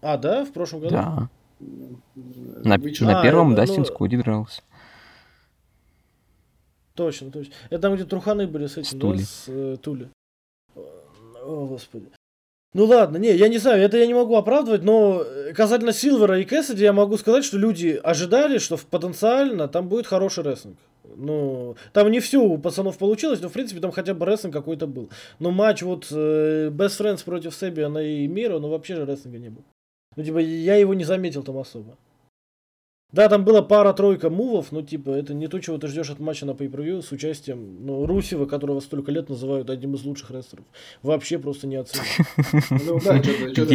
А, да? В прошлом году? Да. На, Вы на А, первом это, Дастин ну, с Коди дрался. Точно, точно. Это там, где труханы были с этим, С да, Тули. с э, Тули. О, господи. Ну ладно, не, я не знаю, это я не могу оправдывать, но э, касательно Силвера и Кэссиди я могу сказать, что люди ожидали, что потенциально там будет хороший рестлинг. Ну, там не все у пацанов получилось, но в принципе там хотя бы рестлинг какой-то был. Но матч вот э, Best Friends против Себиана и Мира, ну вообще же рестлинга не было. Ну типа я его не заметил там особо. Да, там была пара-тройка мувов, но типа это не то, чего ты ждешь от матча на pay с участием ну, Русева, которого столько лет называют одним из лучших рестлеров. Вообще просто не оценил. [LAUGHS] Ну да, что-то...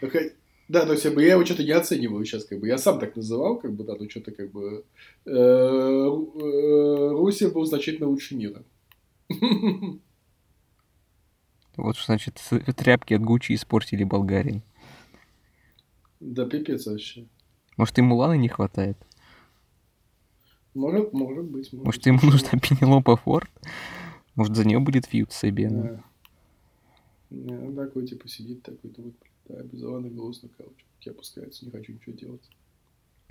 Э, да, то есть я его что-то не оцениваю сейчас, как бы. Я сам так называл, как бы, да, ну что-то как бы... э, э, Русев был значительно лучше мира. [LAUGHS] Вот что значит, тряпки от Гуччи испортили Болгарии. Да, пипец вообще. Может, ему Ланы не хватает? Может, может быть. Может, ему нужна Пенелопа Форд? Может, за нее будет фьют с Эбеном? Да. Он такой, типа, сидит такой, думает, да, безумно грустно, короче. Я опускается, не хочу ничего делать.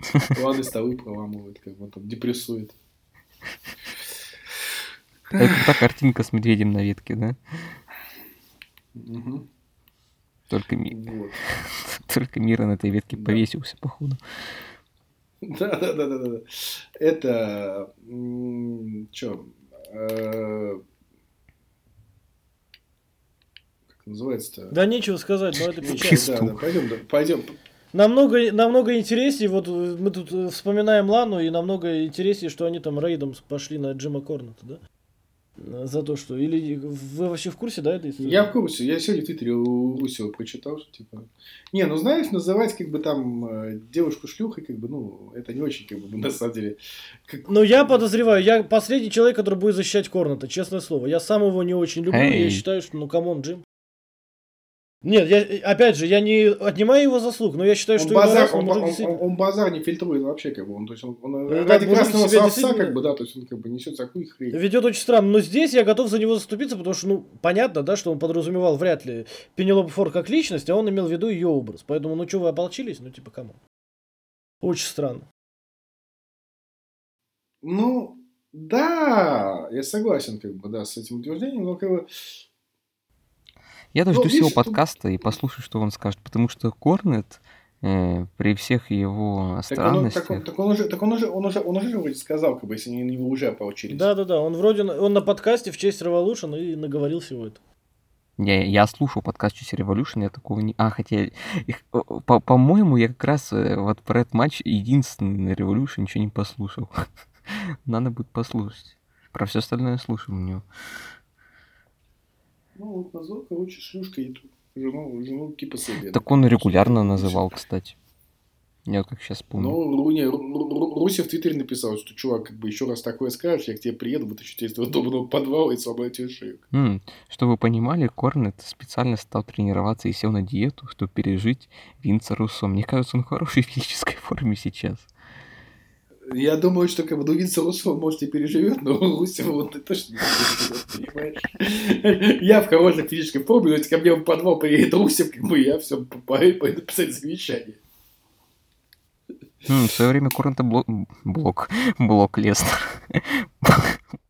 [LAUGHS] Планы столы проламывает, как бы он там депрессует. Это та картинка с медведем на ветке, да? Мгм. Только, ми- Вот. Только Мира на этой ветке Да. повесился, походу. Да, да, да, да, да. Это что? Как называется-то? Да нечего сказать, но это печально. Чис- Да, да, пойдем, да, пойдем. Намного, намного интереснее, вот э, мы тут э, вспоминаем Лану, и намного интереснее, что они там рейдом пошли на Джима Корната, да? За то, что... Или вы вообще в курсе, да, этой истории? Я в курсе, я сегодня в Твиттере у Русева прочитал, что типа... Не, ну знаешь, называть как бы там э, девушку шлюхой, как бы, ну, это не очень, как бы, на самом деле. как- Ну, я подозреваю, я последний человек, который будет защищать Корнетта, честное слово. Я сам его не очень люблю, и я считаю, что, ну, come on, Джим. Нет, я, опять же, я не отнимаю его заслуг, но я считаю, Он что базар, он он, действительно- он- он базар не фильтрует вообще, как бы, он, то есть он, он Ну да, ради мужик красного словца, действительно- как бы, да, то есть он как бы несет такую хрень. Ведет очень странно, но здесь я готов за него заступиться, потому что, ну, понятно, да, что он подразумевал вряд ли Пенелопу Фор как личность, а он имел в виду ее образ. Поэтому, ну, что вы ополчились? Ну, типа, кому? Очень странно. Ну, да, я согласен, как бы, да, с этим утверждением, но как бы... Я Ну, дождусь его видишь, тут- подкаста и послушаю, что он скажет, потому что Корнет э, при всех его Так он, странностях... так, он, так он уже, так он уже, он уже, он уже вроде сказал, как бы, если они на него уже ополчились. Да-да-да, он вроде, он на подкасте в честь Revolution и наговорил всего это. Я, я слушал подкаст Juicy Revolution, я такого не... А, хотя, их- по- по-моему, я как раз э, вот про этот матч единственный на Revolution ничего не послушал. [LAUGHS] Надо будет послушать. Про все остальное слушал у него. Ну, вот назвал, короче, шлюшкой эту жену, жену типа себе. Так он регулярно называл, кстати. Я как сейчас помню. Ну, Ру- не, Ру- Ру- Руси в Твиттере написал, что, чувак, как бы еще раз такое скажешь, я к тебе приеду, вытащу тебя из твоего дома подвала и сломаю тебе шею. М, Чтобы вы понимали, Корнет специально стал тренироваться и сел на диету, чтобы пережить Винца Руссо. Мне кажется, он в хорошей [LAUGHS] физической форме сейчас. Я думаю, что как бы Винса Руссо, может, и переживет, но [LAUGHS] Руси он точно не переживет, понимаешь? Я в хорошей физической форме, но если ко мне в подвал приедет Русев, как бы я все пойду писать завещание. М, В свое время Корнета блок... блок... блок Леснер.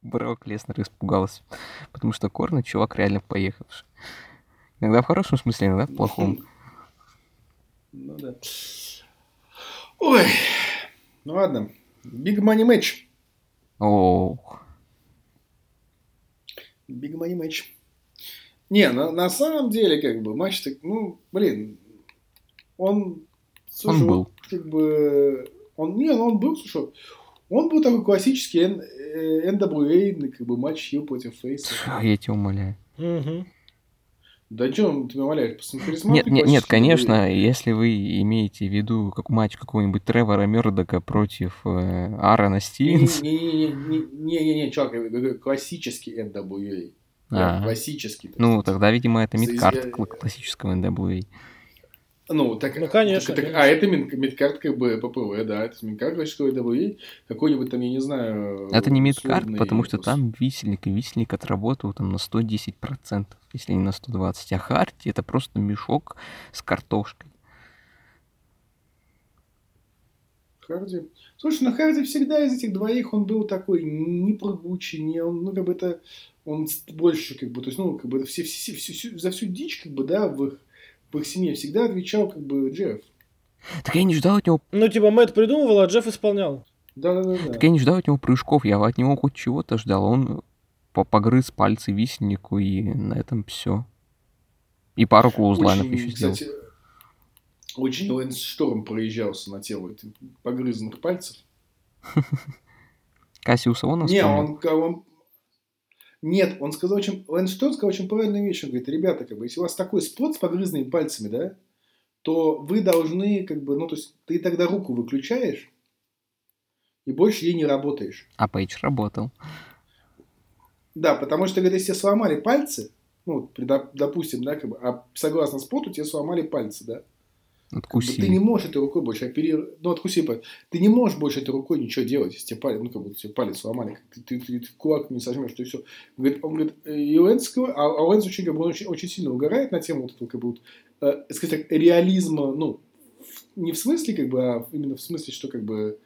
Брок Леснер испугался. Потому что Корнет чувак реально поехавший. Иногда в хорошем смысле, иногда в плохом. Ну да. Ой, ну ладно. Big Money Match. О, Big Money Match. Не, на, на самом деле, как бы, матч так, ну, блин, он, слушай, Он был. как бы, он, не, ну, он был, слушай, он был такой классический N- э, NWA, как бы, матч Хилл против Фейса. я тебя умоляю. Мгм. Да что ты меня умоляешь? Посмотри, Нет, нет, нет, конечно, если вы имеете в виду как матч какого-нибудь Тревора Мёрдока против э, Аарона Стивенса. Не-не-не, чувак, классический NWA. А. Прям Классический. Ну, тогда, видимо, это мидкарт классического NWA. Ну, так, Ну, конечно, так- конечно. а это мид- мидкарт как бы ППВ, да, это мидкарт классического NWA, какой-нибудь там, я не знаю... Это не мидкарт, условный- потому что там висельник, и висельник отработал там на 110%, если не на 120%. А Харти это просто мешок с картошкой. Харди. Слушай, ну Харди всегда из этих двоих он был такой не прыгучий, не он, ну как бы это он больше как бы, то есть ну как бы все, все, все- всю- за всю дичь как бы да в их, в их семье всегда отвечал как бы Джефф. Так я не ждал от него, Ну, типа, Мэтт придумывал, а Джефф исполнял. Да, да, да, да. так я не ждал от него прыжков, я от него хоть чего-то ждал. Он по- погрыз пальцы висельнику, и на этом все. И пару клоузлайнов Очень, еще сделал. кстати, очень Лэнс Шторм проезжался на тело этих погрызанных пальцев. [LAUGHS] Кассиуса он Не, он, он, нет, он сказал очень, Шторм сказал очень правильную вещь. Он говорит, ребята, как бы, если у вас такой спот с погрызанными пальцами, да, то вы должны, как бы, ну, то есть, ты тогда руку выключаешь, и больше ей не работаешь. А Пейдж работал. Да, потому что, говорит, если сломали пальцы, ну, допустим, да, как бы, а согласно споту, тебе сломали пальцы, да, Откуси. Ты не можешь этой рукой больше оперировать. Ну, откуси. Ты не можешь больше этой рукой ничего делать, если тебе палец, ну, как бы тебе палец сломали. Ты, ты, ты, ты кулак не сожмешь, то и все. Говорит, он говорит, и Лэнс, а, а Лэнс очень, как бы, он очень, очень сильно угорает на тему вот этого, как бы, вот, э, сказать так, реализма, ну, не в смысле, как бы, а именно в смысле, что, как бы,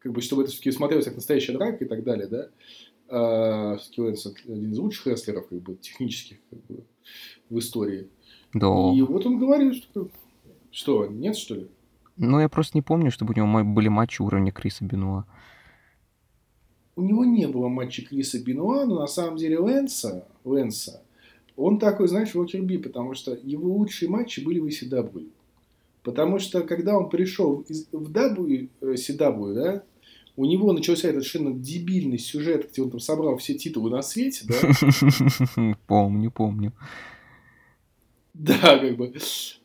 как бы, чтобы это все-таки смотрелось как настоящая драка и так далее, да. А, все-таки Лэнс один из лучших рестлеров, как бы, технических, как бы, в истории. Да. И вот он говорит, что что, нет, что ли? Ну, я просто не помню, чтобы у него были матчи уровня Криса Бенуа. У него не было матча Криса Бенуа, но на самом деле Лэнса, Лэнса, он такой, знаешь, Уокер Би, потому что его лучшие матчи были в ECW. Потому что, когда он пришел в WCW, да, у него начался этот совершенно дебильный сюжет, где он там собрал все титулы на свете, да? [LAUGHS] Помню, помню. Да, как бы,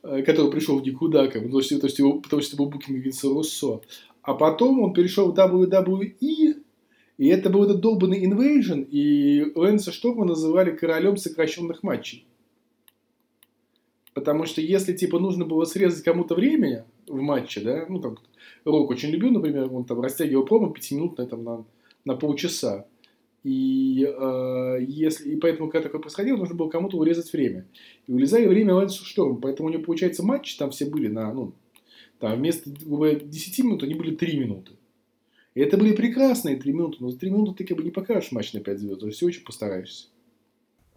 э, который пришел в никуда, как бы, потому что, потому что, его, потому что был букинг Винса Руссо. А потом он перешел в WWE, и это был этот долбанный Invasion, и Лэнса Шторма называли королем сокращенных матчей. Потому что если, типа, нужно было срезать кому-то время в матче, да, ну, там, Рок очень любил, например, он там растягивал промо пятиминутное там на, на полчаса. И, э, если, и поэтому, когда такое происходило, нужно было кому-то урезать время. И урезали время Лэнсу Шторм. Поэтому у него, получается, матчи там все были на, ну, там вместо 10 минут они были 3 минуты. И это были прекрасные 3 минуты, но за 3 минуты ты как бы не покажешь матч на 5 звезд, то есть все очень постараешься.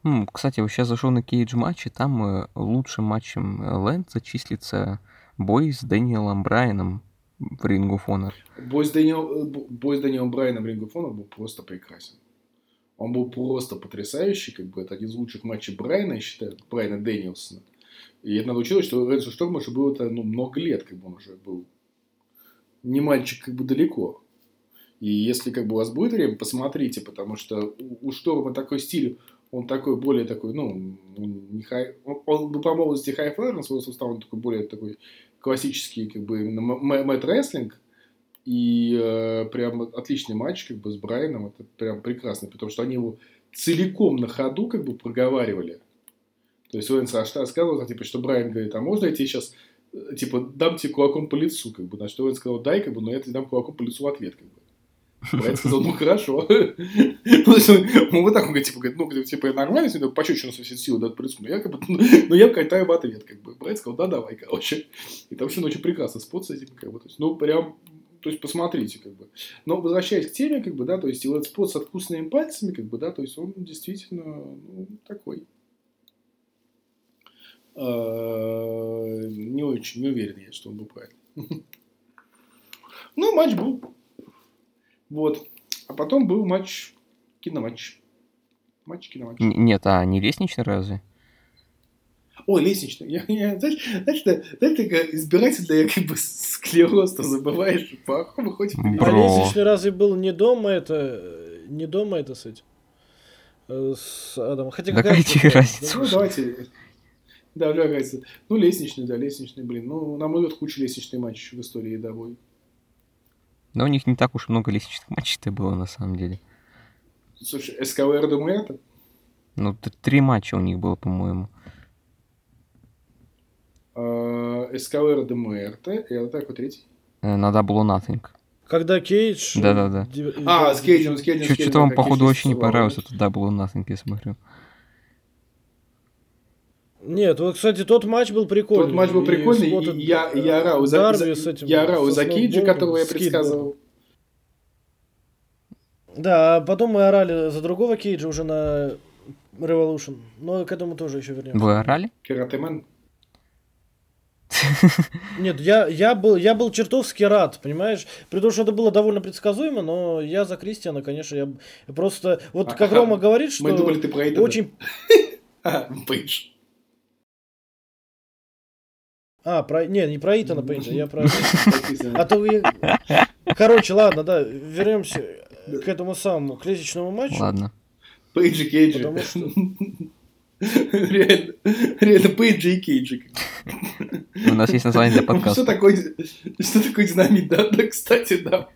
Хм, кстати, вот сейчас зашел на кейдж матчи, там э, лучшим матчем Лэнса числится бой с Дэниелом Брайаном в Ring of Honor. Бой с, Дэниел, бой с Дэниелом Брайаном в Ring of Honor был просто прекрасен. Он был просто потрясающий, как бы это один из лучших матчей Брайана, я считаю, Брайана Дэниелсона. И это надо учитывать, что Лэнсу уже было это ну, много лет, как бы он уже был не мальчик как бы далеко. И если как бы у вас будет время, посмотрите, потому что у, у Шторма такой стиль, он такой более такой, ну, не хай, он, он по молодости high-flyer, на свой состав он такой более такой классический, как бы именно мэтт рестлинг, и э, прям отличный матч как бы с Брайаном. Это прям прекрасно, потому что они его целиком на ходу как бы проговаривали. То есть Уэнс рассказывал, типа, что Брайан говорит, а можно я тебе сейчас э, типа, дам тебе кулаком по лицу, как бы, на что Уэнс сказал, дай, как бы, но я тебе дам кулаком по лицу в ответ, как бы. Брайан сказал, ну хорошо. [LAUGHS] Ну, вот так он говорит, типа, говорит, ну, типа, нормально, если пощечину со всей силы дать лицу, но я, как бы, ну, я катаю в ответ, как бы. Брайан сказал, да, давай, короче. И там все очень прекрасно спот с этим, как бы, ну, прям то есть, посмотрите, как бы. Но возвращаясь к теме, как бы, да, то есть, и вот спот с откусными пальцами, как бы, да, то есть, он действительно ну, такой. А, не очень, не уверен я, что он был правильный. [LAUGHS] Ну, матч был. Вот. А потом был матч, киноматч. Матч, киноматч. Нет, а не лестничный разве? Ой, лестничный. Я, я, знаешь, знаешь, знаешь, такая избирательная как бы склероз, ты забываешь, по выходит. А лестничный разве был не дома это, не дома это с этим? Э, с Адамом. Хотя да какая разница? Ну, давайте. Да, бля, разница. Ну, лестничный, да, лестничный, блин. Ну, на мой взгляд, куча лестничных матчей в истории домой. Но у них не так уж много лестничных матчей-то было, на самом деле. Слушай, СКВР думаю, это? Ну, три матча у них было, по-моему. Escalera de Muerte, и это такой третий. На Double or Nothing. Когда Кейдж... Да-да-да. А, с Кейджем, с Кейджем. Что-то вам, походу, очень не понравился этот Double Nothing, я смотрю. Нет, вот, кстати, тот матч был прикольный. Тот матч был прикольный, и, и я, я орал за, за, я орал за Кейджа, которого я предсказывал. Да, а потом мы орали за другого Кейджа уже на Revolution, но к этому тоже еще вернемся. Вы орали? Каратемен. [LAUGHS] Нет, я, я, был, я был чертовски рад, понимаешь? При том, что это было довольно предсказуемо, но я за Кристиана, конечно, я просто... Вот как а, Рома говорит, что... Мы думали, ты про это. Очень... [LAUGHS] А, Пейдж. А, про... Не, не про Итана [LAUGHS] Пейджа, я про... А то. Короче, ладно, да, вернемся к этому самому, к лестничному матчу. Ладно. Пейджи Кейджи. Потому что- Реально, реально Пейджи и Кейджи. У нас есть название для Что подкаста. такое, что такое динамит, да, да, кстати, да.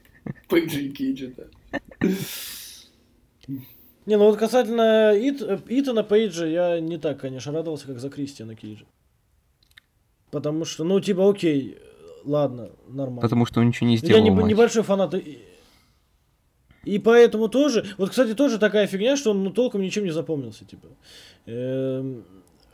Пейджи и Кейджи, да. Не, ну вот касательно Ит- Итана Пейджа я не так, конечно, радовался, как за Кристиана Кейджа. Потому что, ну, типа, окей, ладно, нормально. Потому что он ничего не Я сделал не, в матче. небольшой фанат. И, поэтому тоже. Вот, кстати, тоже такая фигня, что он ну, толком ничем не запомнился, типа. Эм,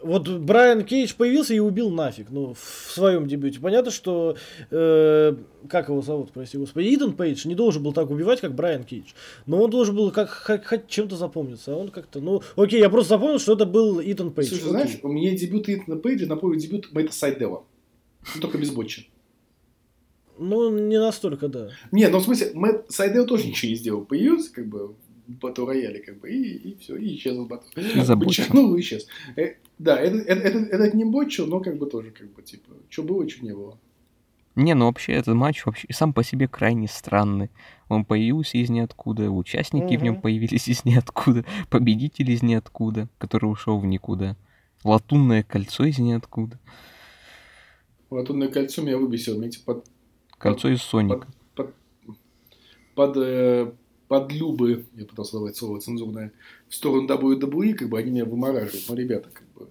вот Брайан Кейдж появился и убил нафиг, ну, в своем дебюте. Понятно, что э, как его зовут, прости господи, Итан Пейдж не должен был так убивать, как Брайан Кейдж. Но он должен был как хоть, хоть чем-то запомниться. А он как-то, ну, окей, я просто запомнил, что это был Итан Пейдж. Слушай, окей. знаешь, у меня дебют Итана Пейджа напомнил дебют Мэтта Сайдела. Ну, только без ботча. Ну, не настолько, да. Не, ну в смысле, Мэтт Сайдел тоже ничего не сделал. Появился, как бы, в батл рояле, как бы, и, и все, и исчез в батл. Ну, исчез. Э, да, это, это, это, это не ботчил, но как бы тоже, как бы, типа, что было, что не было. Не, ну вообще этот матч вообще сам по себе крайне странный. Он появился из ниоткуда, участники в нем появились из ниоткуда, победитель из ниоткуда, который ушел в никуда. Латунное кольцо из ниоткуда. Латунное кольцо меня выбесило, мне типа под, Кольцо из Соника. под, под, под, э, под любы, я пытался давать слово цензурное, в сторону WWE, как бы они меня вымораживают. Но, ребята, как бы,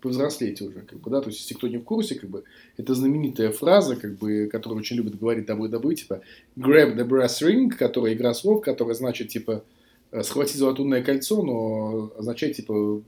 повзрослейте уже, как бы, да, то есть, если кто не в курсе, как бы, это знаменитая фраза, как бы, которую очень любят говорить WWE, типа, grab the brass ring, которая игра слов, которая значит, типа, э, схватить золотунное кольцо, но означает, типа,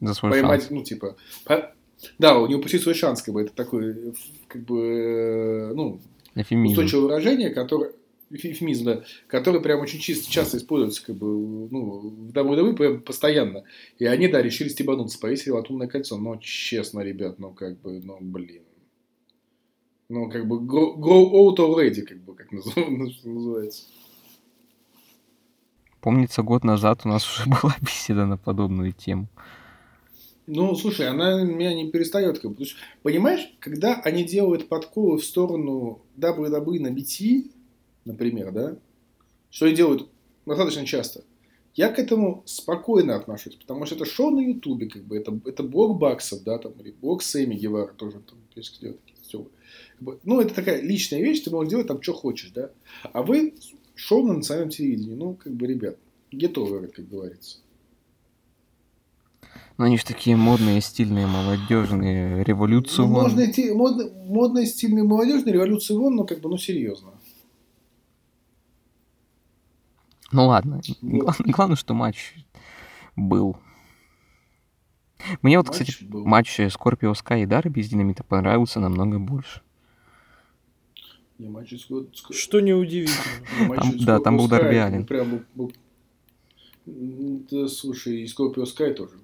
За свой поймать, шанс. ну, типа, по- да, не упустить свой шанс, как бы, это такой, э, как бы, э, ну, Эфемизм. устойчивое выражение, которое, эфемизм, да, который прям очень чисто, часто используется, как бы, ну, в WWE прям постоянно. И они, да, решили стебануться, повесили латунное кольцо. Но, честно, ребят, ну, как бы, ну, блин. Ну, как бы, grow, grow out already, как бы, как [LAUGHS] называется. Помнится, год назад у нас уже [LAUGHS] была беседа на подобную тему. Ну, слушай, она меня не перестает. Как бы, что, понимаешь, когда они делают подколы в сторону WWE на BT, например, да, что они делают достаточно часто, я к этому спокойно отношусь, потому что это шоу на Ютубе, как бы, это, это блог Баксов, да, там, или блог Сэмми Гевара тоже там, делает стёбы. Как бы, Ну, это такая личная вещь, ты можешь делать там, что хочешь, да. А вы шоу на национальном телевидении, ну, как бы, ребят, get over как говорится. Но они же такие модные, стильные, молодежные, Ну, революционные. можно идти, модно, модная, стильная, молодежная революция вон, но как бы, ну, серьезно. Ну ладно. Вот. Главное, главное, что матч был. Мне вот, Матч кстати, был. матч Скорпио Скай и Дарби из Динамита понравился намного больше. Не, матч из год- с- Что неудивительно. Там- да, там был Дарби ну, Аллен. Прям был- был- Да, слушай, и Скорпио Скай тоже.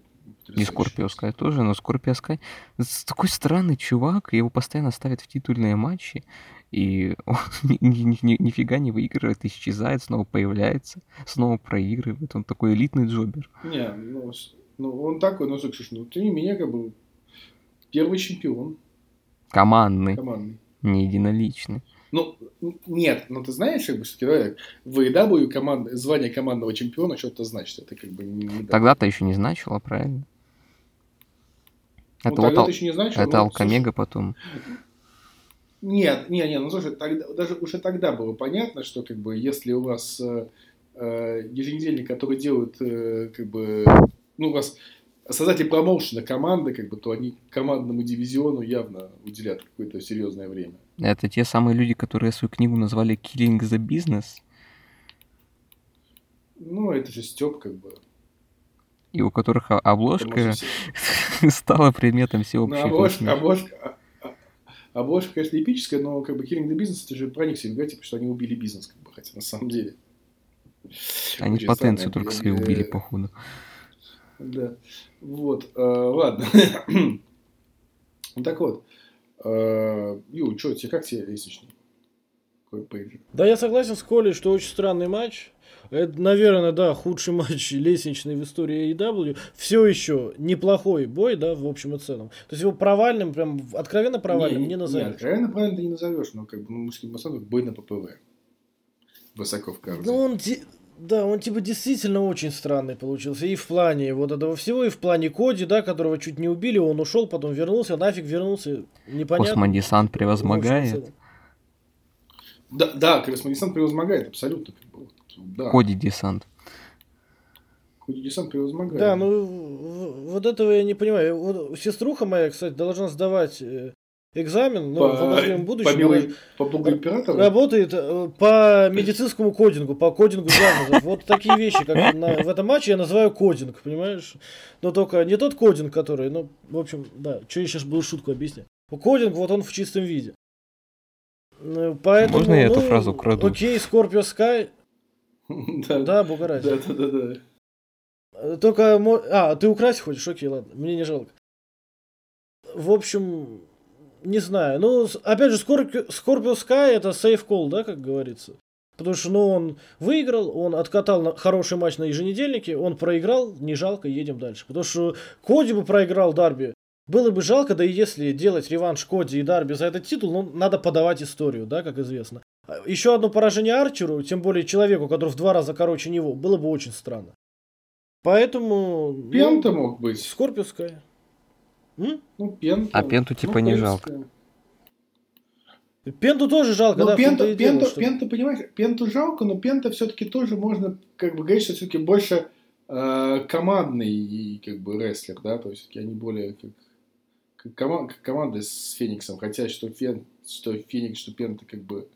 И потрясающий. Скорпио Скай тоже, но Скорпио Скай с- такой странный чувак, его постоянно ставят в титульные матчи, и [LAUGHS] он ни- ни- ни- нифига не выигрывает, исчезает, снова появляется, снова проигрывает. Он такой элитный джобер. Не, ну, ну, он такой, ну, слушай, ну, ты не меня, как бы, первый чемпион Командный, командный. не единоличный. Ну, нет, ну ты знаешь, как бы, давай, в AEW команд... звание командного чемпиона что-то значит. Это как бы не, не да. Тогда-то еще не значило, правильно? Ну, Это тогда вот Ал- не значил, это ну, Алкомега потом. Нет, не, не, ну слушай, тогда, даже уже тогда было понятно, что как бы если у вас э, э, еженедельник, который делают э, как бы, ну у вас создатель промоушена команды, как бы, то они командному дивизиону явно уделят какое-то серьезное время. Это те самые люди, которые свою книгу назвали Killing the Business, Ну, это же Степ, как бы. И у которых обложка [LAUGHS] стала предметом Ну, всеобщей обложка, насмешки. обложка, а- обложка, конечно, эпическая, но как бы Killing the Business, это же про них все говорят, типа, что они убили бизнес, как бы, хотя на самом деле. Они Очень потенцию только свою убили, походу. Да. Вот. э, ладно. Ну, [CLEARS THROAT] так вот. Э, Ю, что, тебе как тебе лестничный? Пейджа. Да, я согласен с Колей, что очень странный матч. Это, наверное, да, худший [LAUGHS] матч лестничный в истории AEW. Все еще неплохой бой, да, в общем и целом. То есть его провальным, прям откровенно провальным не, не назовешь. Не, откровенно провальным ты не назовешь, но как бы ну, мужским массажем бой на ППВ. Высоко в карте. Ну, он, да, он типа действительно очень странный получился. И в плане вот этого всего, и в плане Коди, да, которого чуть не убили, он ушел, потом вернулся, нафиг вернулся, непонятно. Космодесант превозмогает. Да, да, космодесант превозмогает, абсолютно. Да. Коди десант. Коди десант превозмогает. Да, ну вот этого я не понимаю. Вот, сеструха моя, кстати, должна сдавать э, экзамен, но по, в обозримом будущем по, белой, по благу императора? работает э, по медицинскому кодингу, по кодингу диагнозов. [LAUGHS] Вот такие вещи, как на, в этом матче я называю кодинг, понимаешь? Но только не тот кодинг, который, ну, в общем, да, что я сейчас буду шутку объяснять. Кодинг, вот он в чистом виде. Поэтому, Можно я ну, эту фразу краду? Окей, Scorpio Sky. [LAUGHS] Да, Бугарать. Да, да, да, да. Только, а, ты украсть хочешь? Окей, ладно, мне не жалко. В общем, не знаю. Ну, опять же, Scorpio, Scorpio Sky это safe call, да, как говорится. Потому что, ну, он выиграл, он откатал на хороший матч на еженедельнике, он проиграл, не жалко, едем дальше. Потому что Коди бы проиграл Дарби, было бы жалко, да и если делать реванш Коди и Дарби за этот титул, ну, надо подавать историю, да, как известно. Еще одно поражение Арчеру, тем более человеку, который в два раза короче него, было бы очень странно. Поэтому... Пента ну, мог быть. М? Ну, Пенту. А Пенту типа ну, не жалко. Пенту тоже жалко, но да, Пенту, Пенту, дело, что... Пенту, понимаешь, Пенту жалко, но Пента все-таки тоже можно, как бы говорить, что все-таки больше э, командный и как бы рестлер, да, то есть они более как, как, кома, как команда с Фениксом, хотя что, Фен, что Феникс, что Пента как бы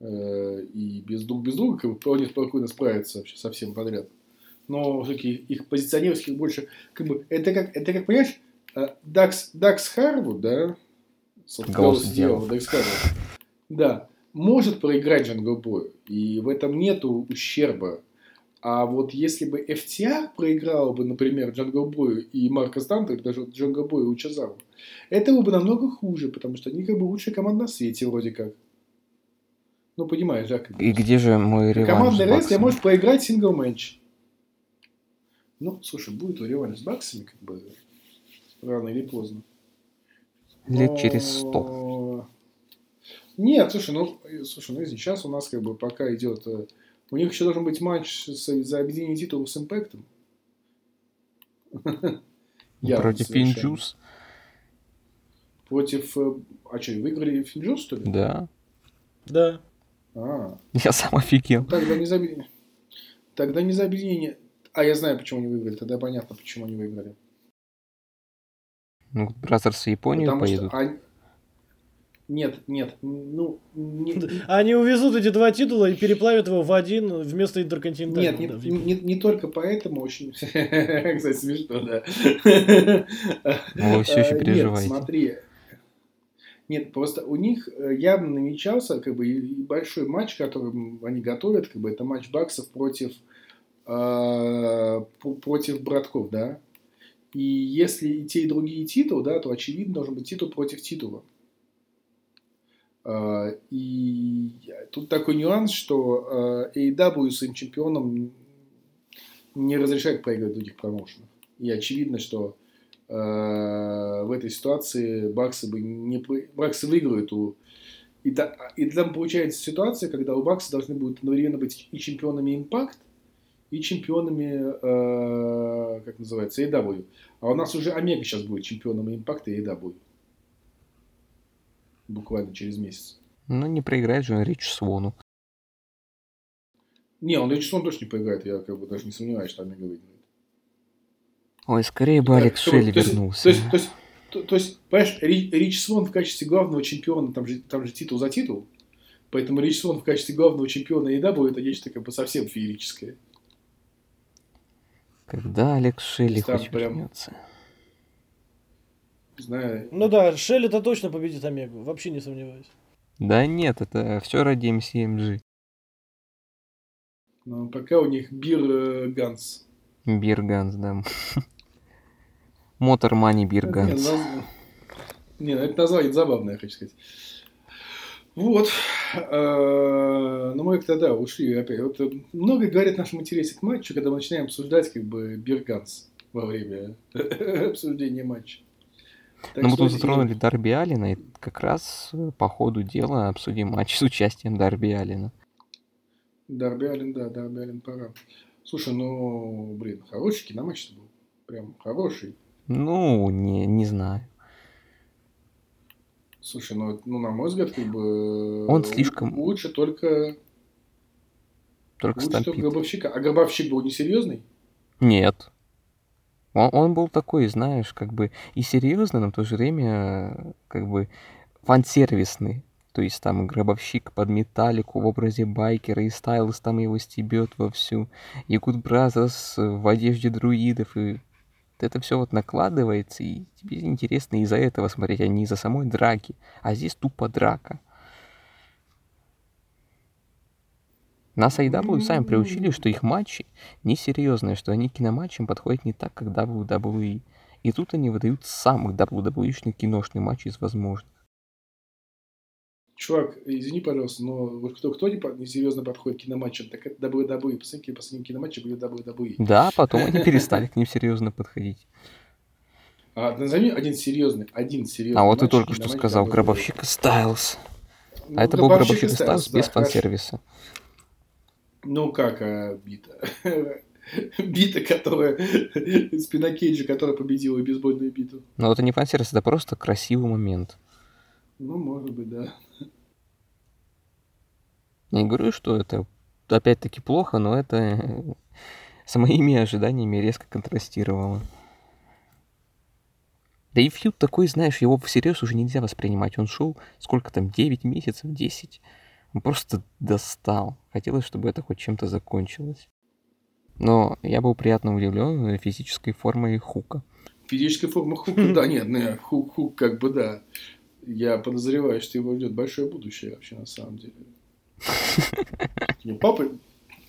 э, и без друг без друга как бы вполне спокойно справятся вообще со всем подряд. Но все-таки их позиционировать их больше, как бы, это как, это как, понимаешь, Э, Дакс, Дакс Харвуд, да, голос сделал, Дакс Харвуд, да, может проиграть Джанго Бою, и в этом нету ущерба. А вот если бы FTR проиграл бы, например, Джанго Бою и Марка Станта, или даже Джанго Бою и Учазаву, это было бы намного хуже, потому что они как бы лучшая команда на свете вроде как. Ну, понимаешь, да? Как и где же мой реванш Командный я может проиграть single match. Ну, слушай, будет реванш с баксами, как бы, рано или поздно. Лет Но... через сто. Нет, слушай, ну, слушай, ну, сейчас у нас как бы пока идет... У них еще должен быть матч с, за объединение титулов с импактом. [LAUGHS] Против FinJuice. Против... Э, а что, выиграли FinJuice, что ли? Да. Да. А. Я сам офигел. Тогда не за Тогда не за объединение. А я знаю, почему они выиграли. Тогда понятно, почему они выиграли. Ну, Brothers в Японию Потому поедут. Что они... Нет, нет, ну... Не... Они увезут эти два титула и переплавят его в один вместо интерконтинентального. Нет, да, не, не, не только поэтому очень... [LAUGHS] Кстати, смешно, да. Ну, вы все еще переживаете. Нет, смотри. Нет, просто у них э, явно намечался как бы большой матч, который они готовят, как бы это матч Баксов против э, против братков, да, и если и те, и другие титулы, да, то очевидно должен быть титул против титула. А, и тут такой нюанс, что AEW своим чемпионом не разрешает проигрывать других промоушенов. И очевидно, что в этой ситуации Баксы, бы не, Баксы выиграют у... И, да, и там получается ситуация, когда у Бакса должны будут одновременно быть и чемпионами Impact, и чемпионами, э, как называется, AEW. А у нас уже Омега сейчас будет чемпионом импакта и AEW. Буквально через месяц. Ну, не проиграет же Рич Свону. Не, он Рич Свон точно не проиграет. Я как бы даже не сомневаюсь, что Омега выиграет. Ой, скорее бы Алекс так, Шелли то, вернулся. То есть, то есть, то, то есть, понимаешь, Рич, Рич Свон в качестве главного чемпиона, там же, там же титул за титул. Поэтому Рич Свон в качестве главного чемпиона AEW это нечто как бы совсем феерическое. Когда Алекс Шелли хоть прям... вернется? Знаю. Ну да, Шелли-то точно победит Омегу, вообще не сомневаюсь. Да нет, это все ради MCMG. Но пока у них Beer э, Guns. Beer Guns, да. [LAUGHS] Motor Money Beer Guns. Не, ну это название забавное, хочу сказать. Вот. Э, ну, мы как-то, да, ушли опять. Вот э, много говорит в нашем интересе к матчу, когда мы начинаем обсуждать, как бы, Beer Guns во время [LAUGHS] обсуждения матча. Так ну, мы тут затронули Дарби Алина, и как раз э, по ходу дела обсудим матч с участием Дарби Алина. Дарби Алин, да, Дарби Алин пора. Слушай, ну, блин, хороший киноматч был. Прям хороший. Ну, не, не знаю. Слушай, ну, ну, на мой взгляд, как бы... Он слишком... Лучше только... Только лучше только Гробовщика. А Гробовщик был несерьезный? Нет. Он, он был такой, знаешь, как бы и серьезный, но в то же время как бы фан-сервисный. То есть там гробовщик под металлику в образе байкера, и Стайлз там его стебет вовсю. И Good Brothers в одежде друидов, и это все вот накладывается, и тебе интересно из-за этого смотреть, а не из-за самой драки. А здесь тупо драка. Нас AEW сами приучили, что их матчи несерьезные, что они киноматчам подходят не так, как WWE. И тут они выдают самый WWE-шный киношный матч из возможных. Чувак, извини, пожалуйста, но вот кто, кто не, не серьезно подходит к киноматчам, так это WWE. Посмотрите, последние киноматчи были WWE. Да, потом они перестали к ним серьезно подходить. А, назови один серьезный, один серьезный А вот ты только что сказал Гробовщик Стайлз. А это был Гробовщик Стайлз без фан-сервиса. Ну как а, бита? [LAUGHS] бита, которая... Спина Кейджа, которая победила бейсбольную биту. Ну это не фан-сервис, это просто красивый момент. Ну, может быть, да. Не говорю, что это опять-таки плохо, но это с моими ожиданиями резко контрастировало. Да и фьюд такой, знаешь, его всерьез уже нельзя воспринимать. Он шел, сколько там, 9 месяцев, 10. Он просто достал. Хотелось, чтобы это хоть чем-то закончилось. Но я был приятно удивлен физической формой Хука. Физическая форма Хука, да, нет, нет, Хук, Хук как бы да. Я подозреваю, что его ждет большое будущее вообще на самом деле. [LAUGHS] Папа,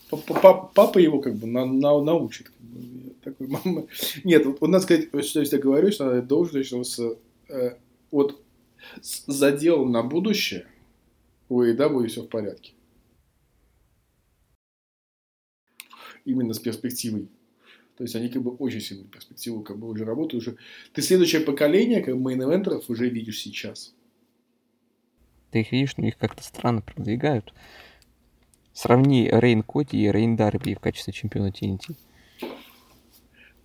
папа, папа его как бы на, на, научит. Такой, мама. Нет, вот, вот надо сказать, что я говорю, что надо должен что с, э, вот с заделом на будущее у AEW все в порядке. Именно с перспективой. То есть они как бы очень сильную перспективу как бы уже работают. Уже... Ты следующее поколение как бы мейн уже видишь сейчас. Ты их видишь, но их как-то странно продвигают. Сравни reign Коди и reign Дарби в качестве чемпиона TNT.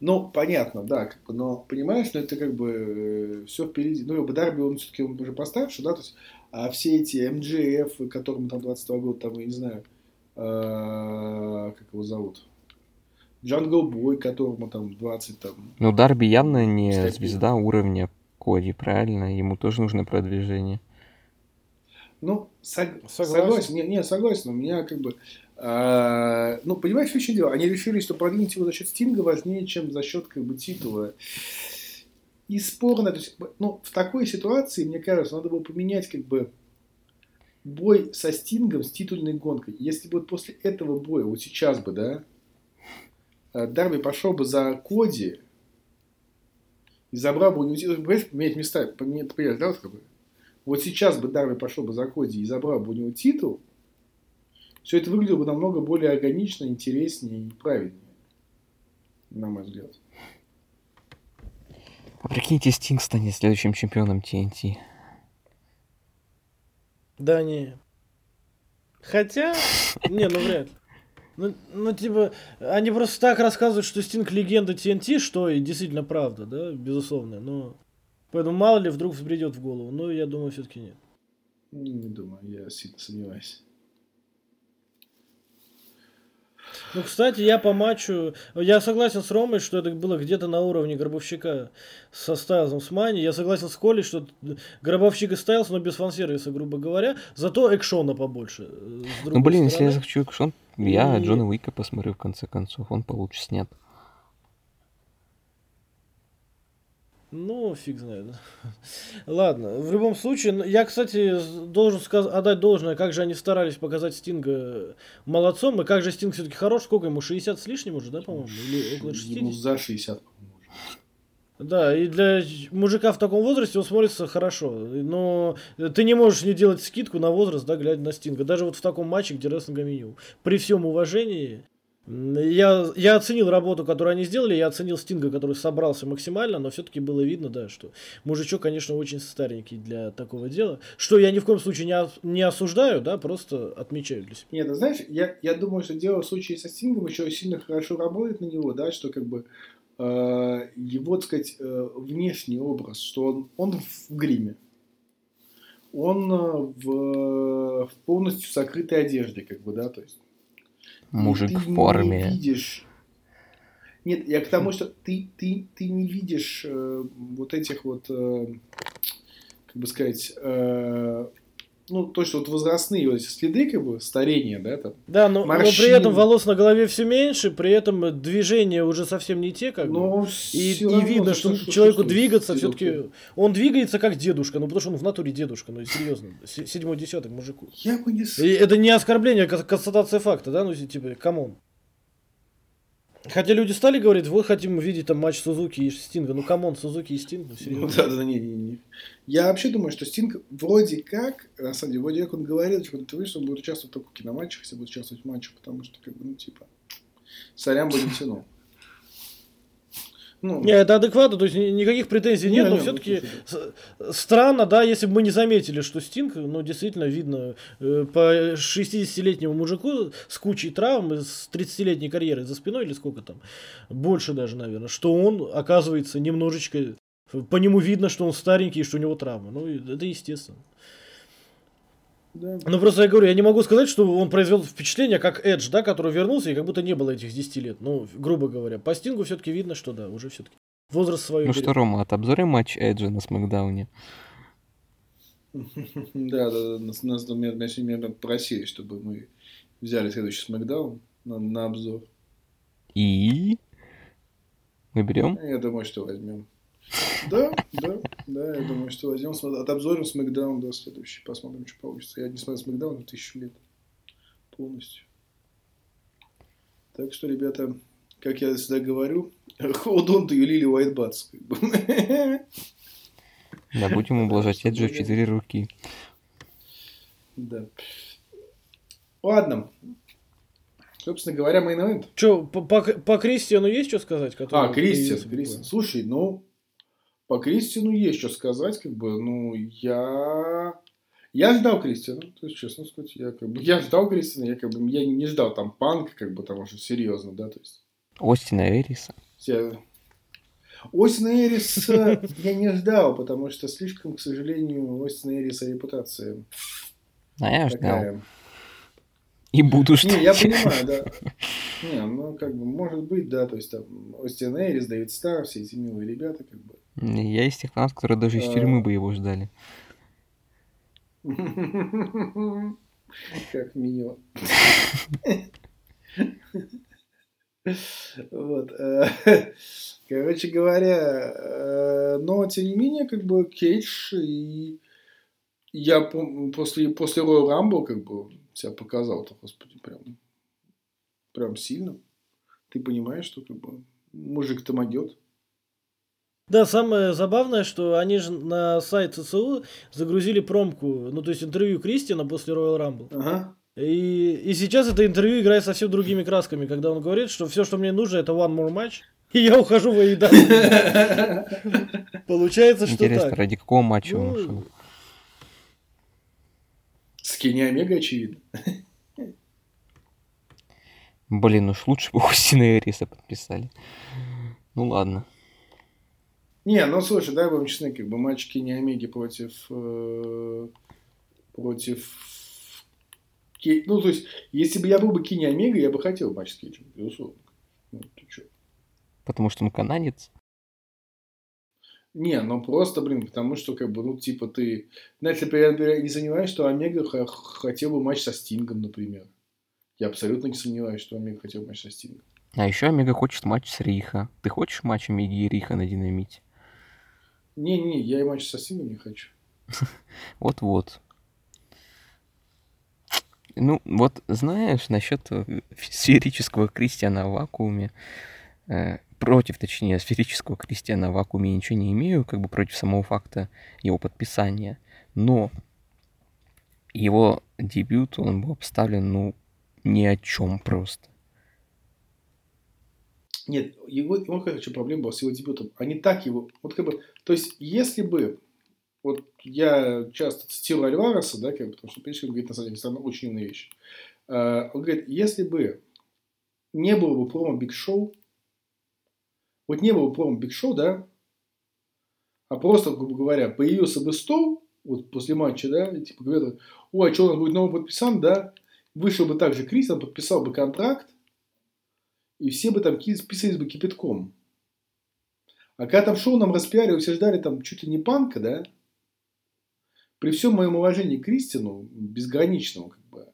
Ну, понятно, да, как бы, но понимаешь, что это как бы э, все впереди. Ну, как бы Дарби, он все-таки он уже постарше, да, то есть, а все эти MJF, которым там 22 года, там, я не знаю, э, как его зовут, Jungle Boy, которому там 20 там. Ну, Дарби явно не кстати, звезда уровня Коди, правильно? Ему тоже нужно продвижение. Ну, сог... согласен. согласен. Не, не, согласен. У меня как бы... Э, ну, понимаешь, еще дело. Они решили, что продвинуть его за счет Стинга важнее, чем за счет как бы титула. И спорно. То есть, ну, в такой ситуации, мне кажется, надо было поменять как бы бой со Стингом с титульной гонкой. Если бы вот после этого боя, вот сейчас бы, да, э, Дарби пошел бы за Коди и забрал бы у него, понимаешь, поменять места, поменять, да, вот как бы, вот сейчас бы Дарби пошел бы за Коди и забрал бы у него титул, все это выглядело бы намного более органично, интереснее и правильнее, на мой взгляд. А прикиньте, Стинг станет следующим чемпионом TNT. Да не. Хотя, не, ну вряд ли. Ну, ну, типа, они просто так рассказывают, что Стинг легенда TNT, что и действительно правда, да, безусловно, но Поэтому мало ли вдруг взбредет в голову. Но я думаю, все-таки нет. Не, не думаю, я сильно сомневаюсь. Ну, кстати, я по матчу... Я согласен с Ромой, что это было где-то на уровне Гробовщика со Стайлзом с Мани. Я согласен с Колей, что Гробовщик и Стайлз, но без фан-сервиса, грубо говоря. Зато экшона побольше. Э, ну, блин, стороны. если я захочу экшон, я и... Джона Уика посмотрю в конце концов. Он получше снят. Ну, фиг знает. [LAUGHS] Ладно, в любом случае, я, кстати, должен сказ- отдать должное, как же они старались показать Стинга молодцом, и как же Стинг все-таки хорош, сколько ему, 60 с лишним уже, да, по-моему, или около 60? Ему за 60, по-моему, Да, и для мужика в таком возрасте он смотрится хорошо. Но ты не можешь не делать скидку на возраст, да, глядя на Стинга. Даже вот в таком матче, где рестлинга меню. При всем уважении, я, я оценил работу, которую они сделали, я оценил Стинга, который собрался максимально, но все-таки было видно, да, что мужичок, конечно, очень старенький для такого дела. Что я ни в коем случае не, не осуждаю, да, просто отмечаю для себя. Нет, ну знаешь, я, я думаю, что дело в случае со Стингом еще сильно хорошо работает на него, да, что как бы э, его, так сказать, э, внешний образ, что он, он в гриме. Он э, в, в полностью сокрытой одежде, как бы, да, то есть Мужик в форме. Не видишь. Нет, я к тому, что ты, ты, ты не видишь э, вот этих вот, э, как бы сказать, э, ну, то, что вот возрастные вот эти следы, как бы, старения, да, там. Да, но, но при этом волос на голове все меньше, при этом движения уже совсем не те, как но бы. И, и видно, что слышу, человеку слышу, двигаться все-таки. Он двигается как дедушка, ну потому что он в натуре дедушка, ну серьезно. Седьмой десяток мужику. Я бы не... И это не оскорбление, а констатация факта, да, ну типа, come on. Хотя люди стали говорить, вот хотим увидеть там матч Сузуки и Стинга. Ну, come on, Сузуки и Стинг, ну, да, да, не, не, не. Я вообще думаю, что Стинг вроде как, на самом деле, вроде как он говорил, что ты видишь, он будет участвовать только в киноматчах, если будет участвовать в матчах, потому что, как бы, ну, типа, сорян будет тянул. Ну, не, это адекватно, то есть никаких претензий не, нет, но все-таки ну, странно, да, если бы мы не заметили, что Стинг, ну, действительно видно, э, по 60-летнему мужику с кучей травм, с 30-летней карьерой за спиной, или сколько там, больше даже, наверное, что он, оказывается, немножечко, по нему видно, что он старенький и что у него травмы. Ну, это естественно. Да. Ну просто я говорю, я не могу сказать, что он произвел впечатление, как Эдж, да, который вернулся, и как будто не было этих 10 лет. Ну, грубо говоря. По Стингу все-таки видно, что да, уже все-таки возраст свой. Ну что, Рома, отобзорим матч Эджа на Смакдауне? [LAUGHS] Да, да, да, нас, меня просили, чтобы мы взяли следующий Смакдаун на, на обзор. И? Мы берем? Я думаю, что возьмем. Да, да, да, я думаю, что возьмем, отобзорим Смакдаун, да, следующий, посмотрим, что получится. Я не смотрел Смакдаун тысячу лет полностью. Так что, ребята, как я всегда говорю, [LAUGHS] hold on to you, Lily White Butts. Да, будем ублажать Эджи в четыре руки. Да. Ладно. Собственно говоря, мейн. Че, по, по, по Кристиану есть что сказать? А, Кристиан, Кристиан. Слушай, ну, по Кристину есть что сказать, как бы, ну, я... Я ждал Кристина, то есть, честно сказать, я как бы, [LAUGHS] я ждал Кристина, я как бы, я не ждал там панка, как бы, потому что серьезно, да, то есть. Остина Эриса. Я... Остина Эриса [LAUGHS] я не ждал, потому что слишком, к сожалению, Остина Эриса репутация. А я ждал. И буду ждать. Не, я понимаю, да. [LAUGHS] Не, ну, как бы, может быть, да, то есть, там, Остин Эрис, Дэвид Стар, все эти милые ребята, как бы. Я из тех фанатов, которые даже из тюрьмы бы его ждали. Как мило. Вот. Э, короче говоря, э, но тем не менее, как бы Кейдж и я после, после Royal Rumble как бы себя показал, то, господи, прям, прям сильно. Ты понимаешь, что как бы мужик-то могет. Да, самое забавное, что они же на сайт ЦЦУ загрузили промку, ну то есть интервью Кристина после Royal Rumble. Ага. И, и сейчас это интервью играет совсем другими красками, когда он говорит, что все, что мне нужно, это one more match, и я ухожу в AEW. Получается, что Интересно, ради какого матча он ну, ушел? С Кенни Омега, очевидно. Блин, уж лучше бы [LAUGHS] Остина Эриса подписали. Ну ладно. Не, ну слушай, дай будем честны, как бы матч Кенни Омеги против... Э, против... Ну, то есть, если бы я был бы Кенни Омега, я бы хотел матч с Кейджем, безусловно. Ну, ты чё? Потому что он канадец? Не, ну просто, блин, потому что, как бы, ну, типа, ты... Знаете, например, я не сомневаюсь, что Омега хотел бы матч со Стингом, например. Я абсолютно не сомневаюсь, что Омега хотел матч со Стингом. А еще Омега хочет матч с Риха. Ты хочешь матч Омеги и Риха на Динамите? Не-не, я и матч со Стингом не хочу. [LAUGHS] Вот-вот. Ну, вот знаешь, насчет сферического Кристиана в вакууме, э, против, точнее, сферического Кристиана в вакууме я ничего не имею, как бы против самого факта его подписания. Но его дебют, он был обставлен, ну, ни о чем просто. Нет, его, его короче, проблема была с его дебютом. Они так его... Вот как бы... То есть, если бы... Вот я часто цитирую Альвареса, да, как бы, потому что, он говорит, на самом деле, самая очень умная вещь. Э, он говорит, если бы не было бы промо Big Show, вот не было бы промо Big Show, да, а просто, грубо говоря, появился бы стол, вот после матча, да, и типа говорят, ой, а что нас будет новый подписан, да, вышел бы также Кристиан, подписал бы контракт, и все бы там списались бы кипятком. А когда там шоу нам распиарили, все ждали там чуть ли не панка, да, при всем моем уважении к Кристину, безграничному, как бы,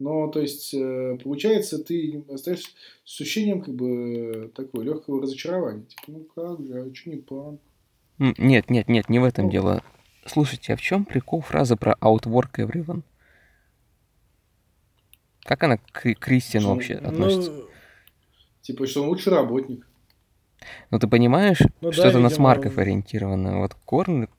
но, то есть, э, получается, ты остаешься с ощущением, как бы, такого легкого разочарования. Типа, ну как же, а что не панк? Нет, нет, нет, не в этом дело. Слушайте, а в чем прикол фразы про outwork everyone? Как она к Кристиану вообще ну, относится? Ну, типа, что он лучший работник. Ну, ты понимаешь, ну, что да, это видимо... на смарков ориентировано. Вот Корнет,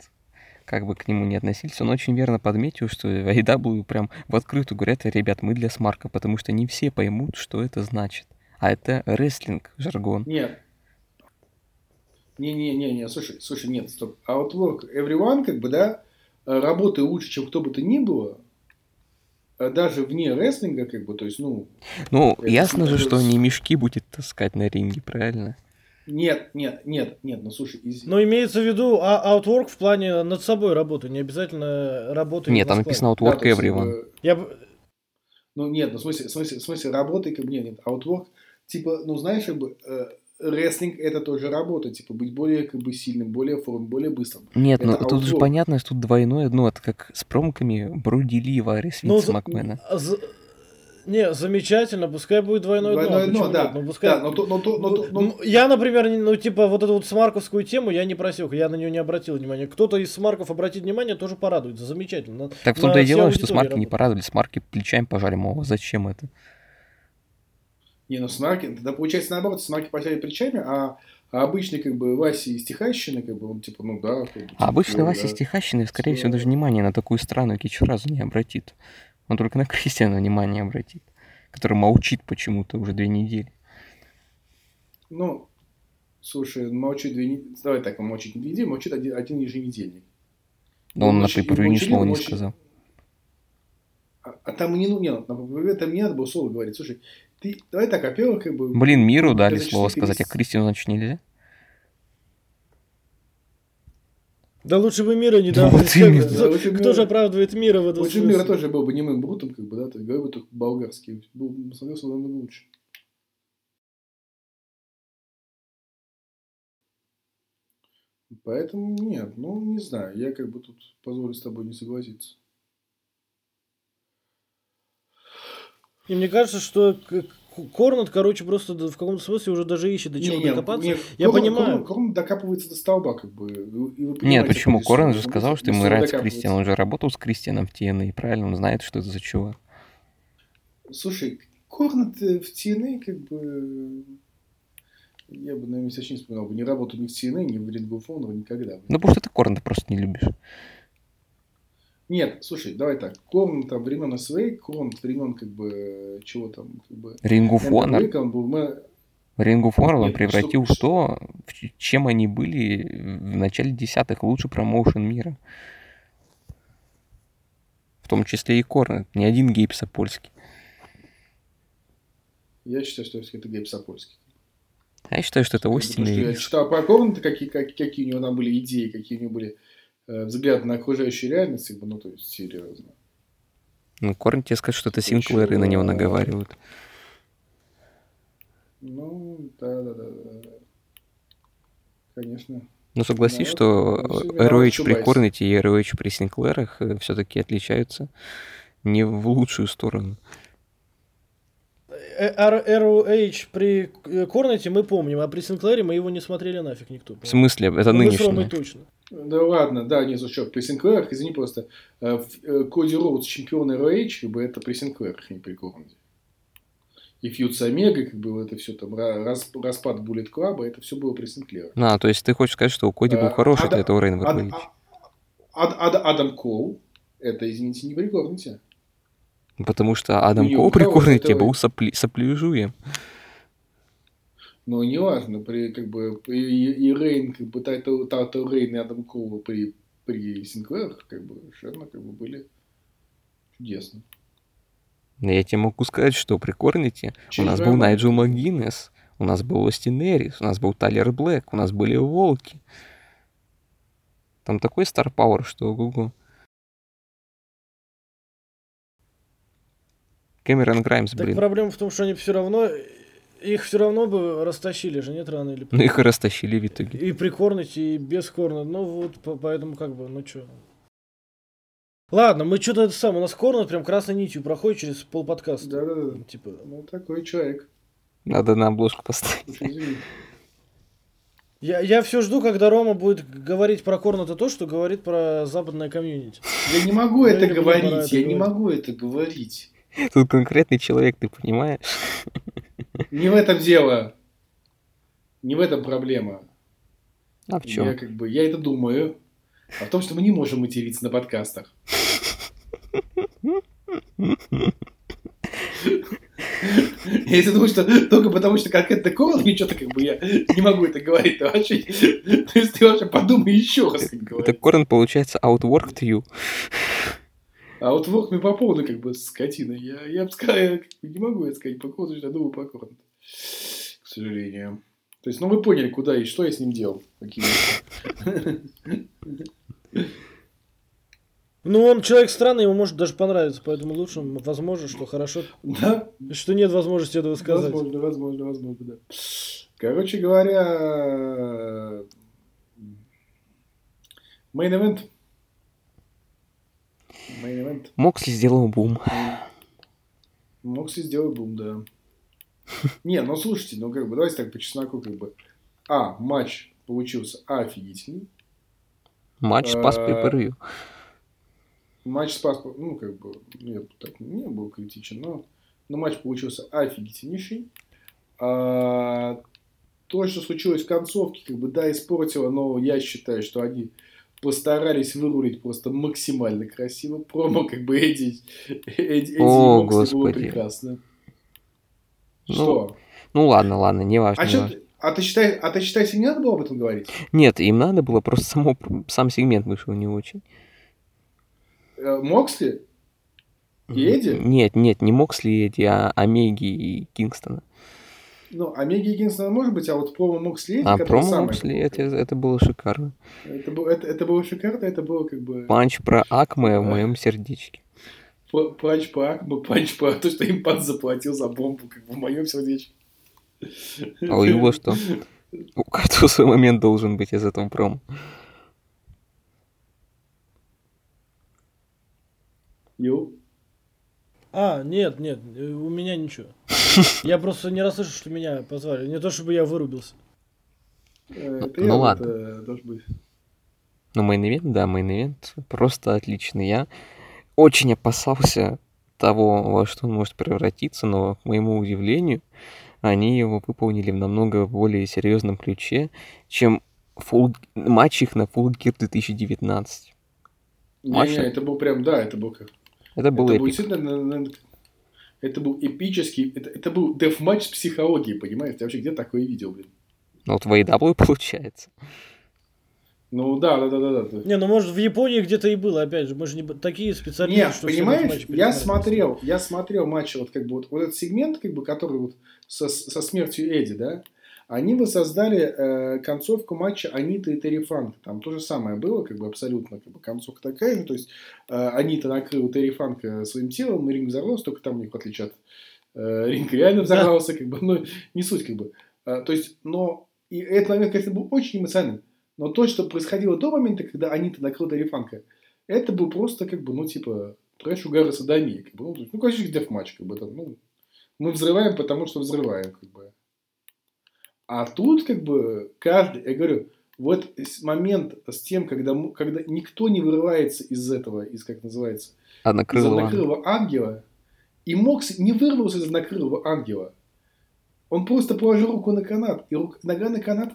как бы к нему не относились, он очень верно подметил, что AEW прям в открытую говорят, ребят, мы для смарка, потому что не все поймут, что это значит. А это рестлинг, жаргон. Нет. Не-не-не, слушай, слушай, нет, стоп. Outwork everyone, как бы, да, работает лучше, чем кто бы то ни было, а даже вне рестлинга, как бы, то есть, ну... Ну, ясно же, что не мешки будет таскать на ринге, правильно? Нет, нет, нет, нет, ну слушай, из... Но имеется в виду а outwork в плане над собой работы, не обязательно работы. Нет, там написано outwork да, everyone. Есть, Я... Ну нет, ну в смысле, в смысле, в смысле работы, как бы, нет, нет, outwork, типа, ну знаешь, как бы, э, рестлинг это тоже работа, типа быть более как бы сильным, более форм, более быстрым. Нет, это ну outdoor. тут же понятно, что тут двойное дно, это как с промками Бруди Ли в Арис ну, Макмена. За... Не, замечательно, пускай будет двойное, двойное дно. дно, да. Ну, пускай... да но, но, но, но, но... Ну, я, например, ну, типа, вот эту вот смарковскую тему я не просил, я на нее не обратил внимания. Кто-то из смарков обратит внимание, тоже порадуется. Замечательно. Так в том-то и дело, что смарки не порадовали, смарки плечами пожали, мол, зачем это? Не, ну Снарки, тогда получается наоборот, Снарки пожали плечами, а, а обычный как бы Вася из Стихащины, как бы он типа, ну да. Как бы, типа, а обычный Вася да. из Стихащины, скорее Все. всего, даже внимание на такую странную кичу разу не обратит. Он только на Кристиана внимание обратит, который молчит почему-то уже две недели. Ну, слушай, молчит две недели. Давай так, он молчит две недели, молчит один, один еженедельник. Но он, он на пейпервью ни слова не сказал. А, а там не, ну, нет, на там не надо было слово говорить. Слушай, ты, давай так, во-первых, как бы... Блин, миру дали слово сказать, а Кристину, значит, нельзя? Да лучше бы мира не дал. Вот кто, кто же оправдывает мира в этом Лучше мира тоже был бы немым брутом, как бы, да, то говорил бы только болгарский. Был, смотрелся намного лучше. Поэтому нет, ну не знаю, я как бы тут позволю с тобой не согласиться. И мне кажется, что Корнет, короче, просто в каком-то смысле уже даже ищет до чего не, докопаться. Не, я Корн, понимаю. Корн, Корн докапывается до столба, как бы. Нет, почему? Корн же сказал, что ему нравится Кристиан. Он же работал с Кристианом в TNA, правильно? Он знает, что это за чувак. Слушай, Корнет в TNA, как бы... Я бы, наверное, сейчас не вспоминал бы. Не работал ни в TNA, ни в Ring of Honor никогда. Ну, потому что ты Корнета просто не любишь. Нет, слушай, давай так. Клон там времен СВ, клон времен как бы чего там, как бы. Honor. Ring of Honor он превратил что, в то, чем они были в начале десятых, лучший промоушен мира. В том числе и Корнет. Ни один Гейб Сапольский. Я считаю, что это Гейб Сапольский. А я считаю, что это Остин Я читал про Корнета, какие, какие, какие у него там были идеи, какие у него были взгляд на окружающую реальность, как бы, ну, то есть, серьезно. Ну, Корн тебе скажет, что это Синклеры на него наговаривают. Ну, да, да, да, да. Конечно. Ну, согласись, да, что ROH при Корнете и ROH при Синклерах э, все-таки отличаются не в лучшую сторону. ROH при Корнете мы помним, а при Синклере мы его не смотрели нафиг никто. В смысле? Это ну, нынешний? точно. Да ладно, да, не, слушай, при Синклерах, извини, просто э, э, Коди Роудс чемпион ROH, как бы это при Синклерах, а не при и Фьюд с Омегой, как бы это все там, рас, распад Буллет Клаба, это все было при Синклере. А, то есть ты хочешь сказать, что у Коди был Э, хороший Ада- для этого Рейн Ад- Варварич? Ад- Ад- Адам Коул, это, извините, не прикорните. Потому что Адам Коул тебе был сопли, сопляжуем. Но неважно, при, как бы, и, и reign, как бы, title, title reign и Адам Коул при, при Синклерах, как бы, совершенно, как бы, были чудесно. Но Я тебе могу сказать, что при Корните у нас был. Найджел МакГиннес, у нас был Остин Эрис, у нас был Тайлер Блэк, у нас были Волки. Там такой star power, что ого Кэмерон Граймс, Так блин. проблема в том, что они все равно, их все равно бы растащили же, нет, рано или Ну поздно. их и растащили в итоге. И при Корнете, и без Корна. Ну вот, по- поэтому как бы, ну чё. Ладно, мы что-то это сам, у нас Корнет прям красной нитью проходит через полподкаста. Да-да-да. Типа, Ну, такой человек. Надо на обложку поставить. Я, я все жду, когда Рома будет говорить про Корнета то, что говорит про западное комьюнити. Я не могу Ну, это говорить, я не могу это говорить. Тут конкретный человек, ты понимаешь? Не в этом дело. Не в этом проблема. А в Я чем? как бы, я это думаю. А в том, что мы не можем материться на подкастах. Я если думаю, что только потому, что конкретно Корн, мне что-то как бы я не могу это говорить, то вообще, то есть ты вообще подумай еще раз, как Это. Корн, получается, outworked you. А вот Вок мне по поводу как бы скотина. Я, я бы сказал, я не могу это сказать по поводу, что я думаю по Корну. К сожалению. То есть, ну вы поняли, куда и что я с ним делал. Ну, он человек странный, ему может даже понравиться, поэтому лучше, возможно, что хорошо, Да, что нет возможности этого сказать. возможно, возможно, возможно, да. Короче говоря, event. Моксли сделал бум. Мокси сделал бум, да. [LAUGHS] Не, ну слушайте, ну как бы, давайте так по чесноку, как бы. А, матч получился офигительный. Матч спас Э, pay Матч спас, ну, как бы, нет, так не был критичен, но, но матч получился офигительнейший. А, то, что случилось в концовке, как бы, да, испортило, но я считаю, что они постарались вырулить просто максимально красиво. Промо, как бы, Эдди, Эдди, Эдди О, и Моксли было прекрасно. Ну, Что? Ну ладно, ладно, не важно. А, не важно. ты- а ты считаешь, а ты считаешь, им не надо было об этом говорить? Нет, им надо было, просто само, сам сегмент вышел не очень. Э, Моксли? И Эдди? Нет, нет, не Моксли и Эдди, а Омеги и Кингстона. Ну, Омеги Кингстона может быть, а вот промо Моксли А промо Моксли, это, это было шикарно. это, было, это, это было шикарно, это было как бы... Панч про Акме в Да. моем сердечке. Панч по Акму, панч по то, что им пан заплатил за бомбу, как бы в моем сердечке. А у его что? У каждого свой момент должен быть из этого промо. Yo. А, нет, нет, э, у меня ничего. [LAUGHS] Я просто не расслышал, что меня позвали. Не то, чтобы я вырубился. Э, ну ладно. Ну, main event, да, main event просто отличный. Я очень опасался того, во что он может превратиться, но, к моему удивлению, они его выполнили в намного более серьезном ключе, чем Full... матч их на Full Gear 2019. Не, Маша? не, это был прям, да, это был как... Это был это был эпик. действительно... на- Это был эпический... Это, это был деф-матч с психологией, понимаешь? Ты вообще где такое видел, блин? Ну, вот в AEW [LAUGHS] получается. Ну, да, да, да, да, да. Не, ну может в Японии где-то и было, опять же, мы же не такие специалисты, Нет, что понимаешь, я смотрел, я смотрел матчи, вот как бы вот, вот этот сегмент, как бы, который вот со, со смертью Эдди, да, они бы создали э, концовку матча Анита и Терри Фанка. Там то же самое было, как бы абсолютно как бы, концовка такая же. То есть э, Анита накрыл Терри Фанка своим телом, и ринг взорвался, только там у них, в отличие от э, ринг реально взорвался, как бы, [LAUGHS] ну, не суть, как бы. Э, то есть, но и этот момент, конечно, был очень эмоциональным. Но то, что происходило до момента, когда Анита накрыл Терри Фанка, это был просто, как бы, ну, типа, трэш, угар и садомия. Как бы, ну, ну, классический деф-матч, как бы, там, ну, мы взрываем, потому что взрываем, как бы. А тут, как бы, каждый, я говорю, вот момент с тем, когда, когда никто не вырывается из этого, из, как называется, А из накрытого ангела, И Мокс не вырвался из накрылого ангела. Он просто положил руку на канат. И рук, нога на канат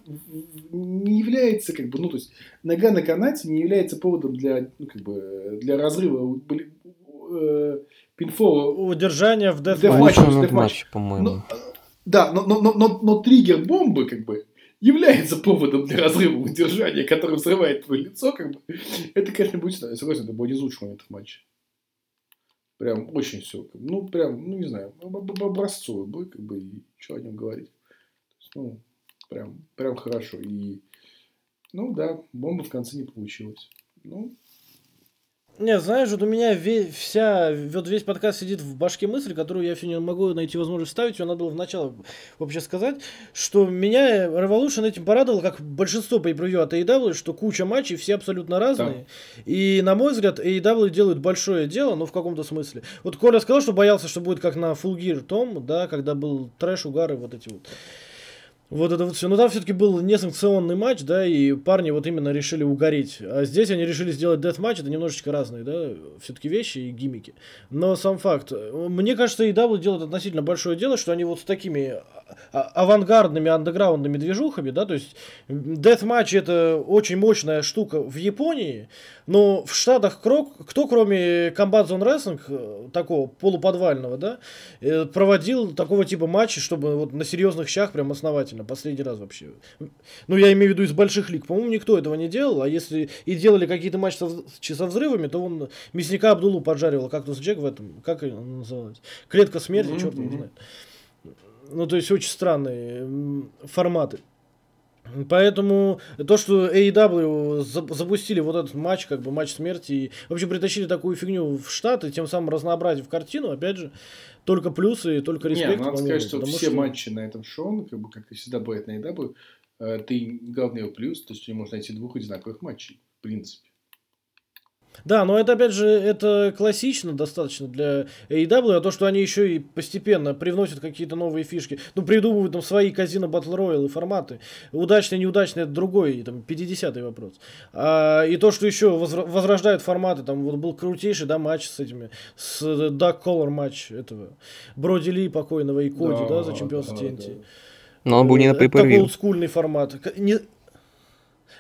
не является, как бы, ну, то есть, нога на канате не является поводом для, ну, как бы, для разрыва э, пинфола. Удержания в деф-матче, по-моему. Но, да, но, но, но, но, но триггер бомбы, как бы, является поводом для разрыва удержания, который взрывает твое лицо, как бы, это, конечно, будет, я согласен, это один из лучших моментов матча. Прям очень все, ну, прям, ну, не знаю, образцовый бой, как бы, и что о нем говорить. Ну, прям, прям хорошо. И, ну, да, бомба в конце не получилась. Ну, не, знаешь, вот у меня весь, вся, вот весь подкаст сидит в башке мысль, которую я все не могу найти возможность вставить, ее надо было вначале вообще сказать, что меня Revolution этим порадовал, как большинство по превью от AEW, что куча матчей, все абсолютно разные, да. и, на мой взгляд, AEW делают большое дело, ну, в каком-то смысле. Вот Коля сказал, что боялся, что будет как на Full Gear Том, да, когда был трэш, угары, вот эти вот. Вот это вот все. Но там все-таки был несанкционный матч, да, и парни вот именно решили угореть. А здесь они решили сделать дед матч, это немножечко разные, да, все-таки вещи и гиммики. Но сам факт. Мне кажется, и EW делает относительно большое дело, что они вот с такими а, авангардными, андеграундными движухами, да, то есть Death Match это очень мощная штука в Японии, но в Штатах кто, кроме Combat Zone Wrestling, э, такого полуподвального, да, э, проводил такого типа матчи, чтобы вот на серьезных щах прям основательно, последний раз вообще. Ну, я имею в виду из больших лиг, по-моему, никто этого не делал, а если и делали какие-то матчи со, со взрывами, то он мясника Абдулу поджаривал, как тут Джек в этом, как она называлась? Клетка смерти, mm-hmm. черт не знает. Ну, то есть очень странные форматы. Поэтому то, что AEW запустили вот этот матч, как бы матч смерти, и вообще притащили такую фигню в Штаты, тем самым разнообразив картину, опять же, только плюсы, только респект. Нет, надо сказать, что все что... матчи на этом шоу, как бы, как и всегда бывает на AEW, э, ты главный его плюс, то есть ты не можешь найти двух одинаковых матчей, в принципе. Да, но это опять же, это классично достаточно для AEW, а то, что они еще и постепенно привносят какие-то новые фишки, ну, придумывают там свои казино Battle Royale форматы, удачные, неудачные, это другой, там, 50-й вопрос. А, и то, что еще возрождают форматы, там, вот был крутейший, да, матч с этими, с Dark Color матч этого, Броди Ли покойного и Коди, да, да за чемпионство да, TNT. Да. Но он был не на pay Такой олдскульный формат. Не,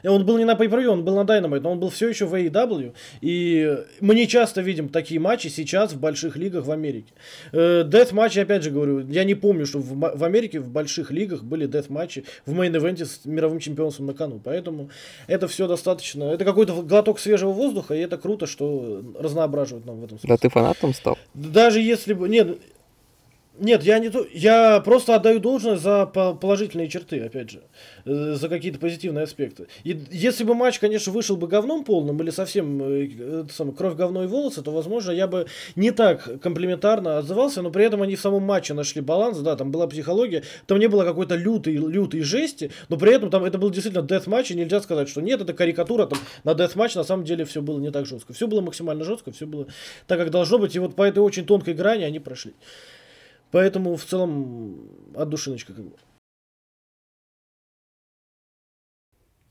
он был не на pay он был на Dynamite, но он был все еще в AEW. И мы не часто видим такие матчи сейчас в больших лигах в Америке. Death матчи, опять же говорю, я не помню, что в, в Америке в больших лигах были death матчи в мейн-эвенте с мировым чемпионством на кону. Поэтому это все достаточно. Это какой-то глоток свежего воздуха, и это круто, что разноображивают нам в этом смысле. Да ты фанатом стал? Даже если бы... Нет, нет, я не то, я просто отдаю должное за положительные черты, опять же, э, за какие-то позитивные аспекты. И если бы матч, конечно, вышел бы говном полным или совсем э, самое, кровь, говно и волосы, то, возможно, я бы не так комплиментарно отзывался, но при этом они в самом матче нашли баланс, да, там была психология, там не было какой-то лютой, лютой жести, но при этом там это был действительно деф матч, и нельзя сказать, что нет, это карикатура, там на деф матч на самом деле все было не так жестко. Все было максимально жестко, все было так, как должно быть, и вот по этой очень тонкой грани они прошли. Поэтому в целом от душиночка как бы.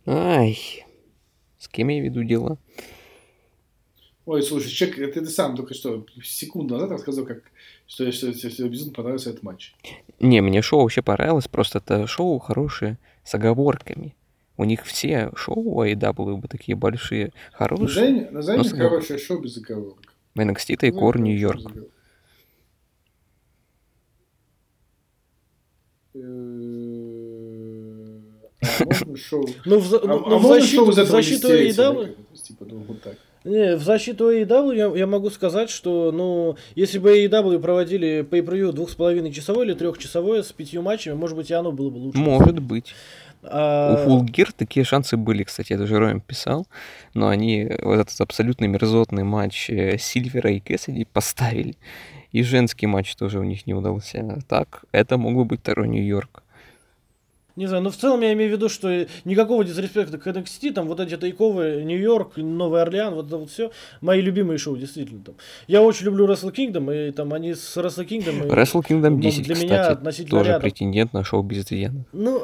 Ай, с кем я веду дела? Ой, слушай, человек, это ты сам только что секунду назад рассказал, как, что, что, что, что безумно понравился этот матч. Не, мне шоу вообще понравилось, просто это шоу хорошее, с оговорками. У них все шоу AEW бы такие большие, хорошие. Назови, назови хорошее шоу без оговорок. В NXT и Core Э, а ну, в, а, ну, а в защиту, в защиту AEW... Типа, ну, вот так. Не, в защиту AEW я, я могу сказать, что, ну, если бы AEW проводили pay-per-view двух часовой или трехчасовое с пятью матчами, может быть, и оно было бы лучше. Может быть. А... У Full Gear такие шансы были, кстати, я даже Роем писал, но они вот этот абсолютно мерзотный матч э, Сильвера и Кэссиди поставили. И женский матч тоже у них не удался. Так, это мог бы быть второй Нью-Йорк. Не знаю, но в целом я имею в виду, что никакого дисреспекта к NXT, там вот эти тайковые, Нью-Йорк, Новый Орлеан, вот это вот все, мои любимые шоу, действительно. Там. Я очень люблю Wrestle Kingdom, и там они с Wrestle Kingdom... Wrestle Kingdom 10, для кстати, меня относительно тоже рядом. претендент на шоу без изъяна. Ну,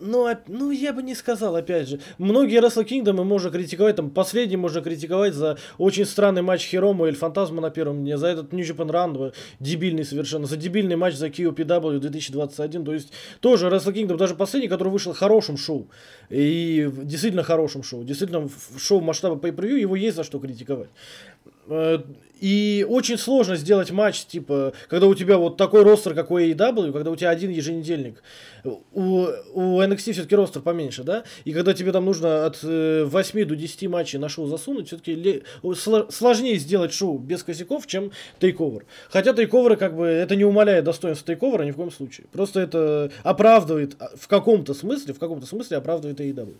Ну, оп- ну, я бы не сказал, опять же. Многие Wrestle Kingdom можно критиковать, там, последний можно критиковать за очень странный матч Хирому или Фантазма на первом дне, за этот New Japan Run, дебильный совершенно, за дебильный матч за KOPW 2021, то есть тоже Wrestle Kingdom, даже последний, который вышел хорошим шоу, и действительно хорошим шоу, действительно шоу масштаба pay per его есть за что критиковать. И очень сложно сделать матч, типа, когда у тебя вот такой ростер, как у AEW, когда у тебя один еженедельник. У, у NXT все-таки ростер поменьше, да? И когда тебе там нужно от э, 8 до 10 матчей на шоу засунуть, все-таки сложнее сделать шоу без косяков, чем тейковер. Хотя тейковеры, как бы, это не умаляет достоинства тейковера ни в коем случае. Просто это оправдывает а, в каком-то смысле, в каком-то смысле оправдывает AEW.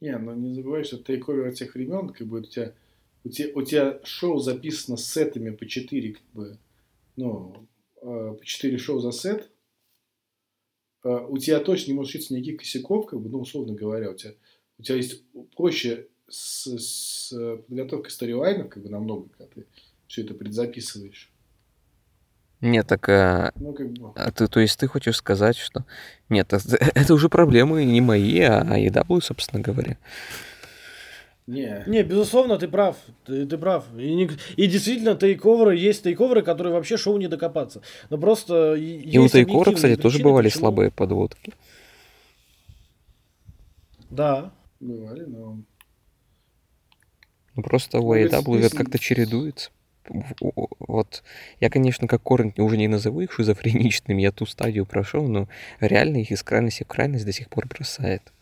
Не, ну не забывай, что тейковер тех времен, как бы у тебя, у тебя, у тебя шоу записано с сетами по 4, как бы, ну, э, по 4 шоу за сет. Э, у тебя точно не может случиться никаких косяков, как бы, ну, условно говоря, у тебя, у тебя есть проще с, с подготовкой сторилайнов, как бы, намного, когда ты все это предзаписываешь. Нет, так а, Ну, как бы, а ты, то есть ты хочешь сказать, что... Нет, это, [LAUGHS] это уже проблемы не мои, а EW, собственно говоря. Не, Не, безусловно, ты прав. Ты, ты прав. И, не- и действительно, тейковеры есть тейковеры, которые вообще шоу не докопаться. Но просто и- И у объективные кстати, тоже причины, бывали почему- слабые подводки. Да. бывали, но... Ну, просто у Ну, это если- как-то чередуется. У- Вот я, конечно, как корень уже не назову их шизофреничными, я ту стадию прошел, но реально их из крайности в крайность до сих пор бросает.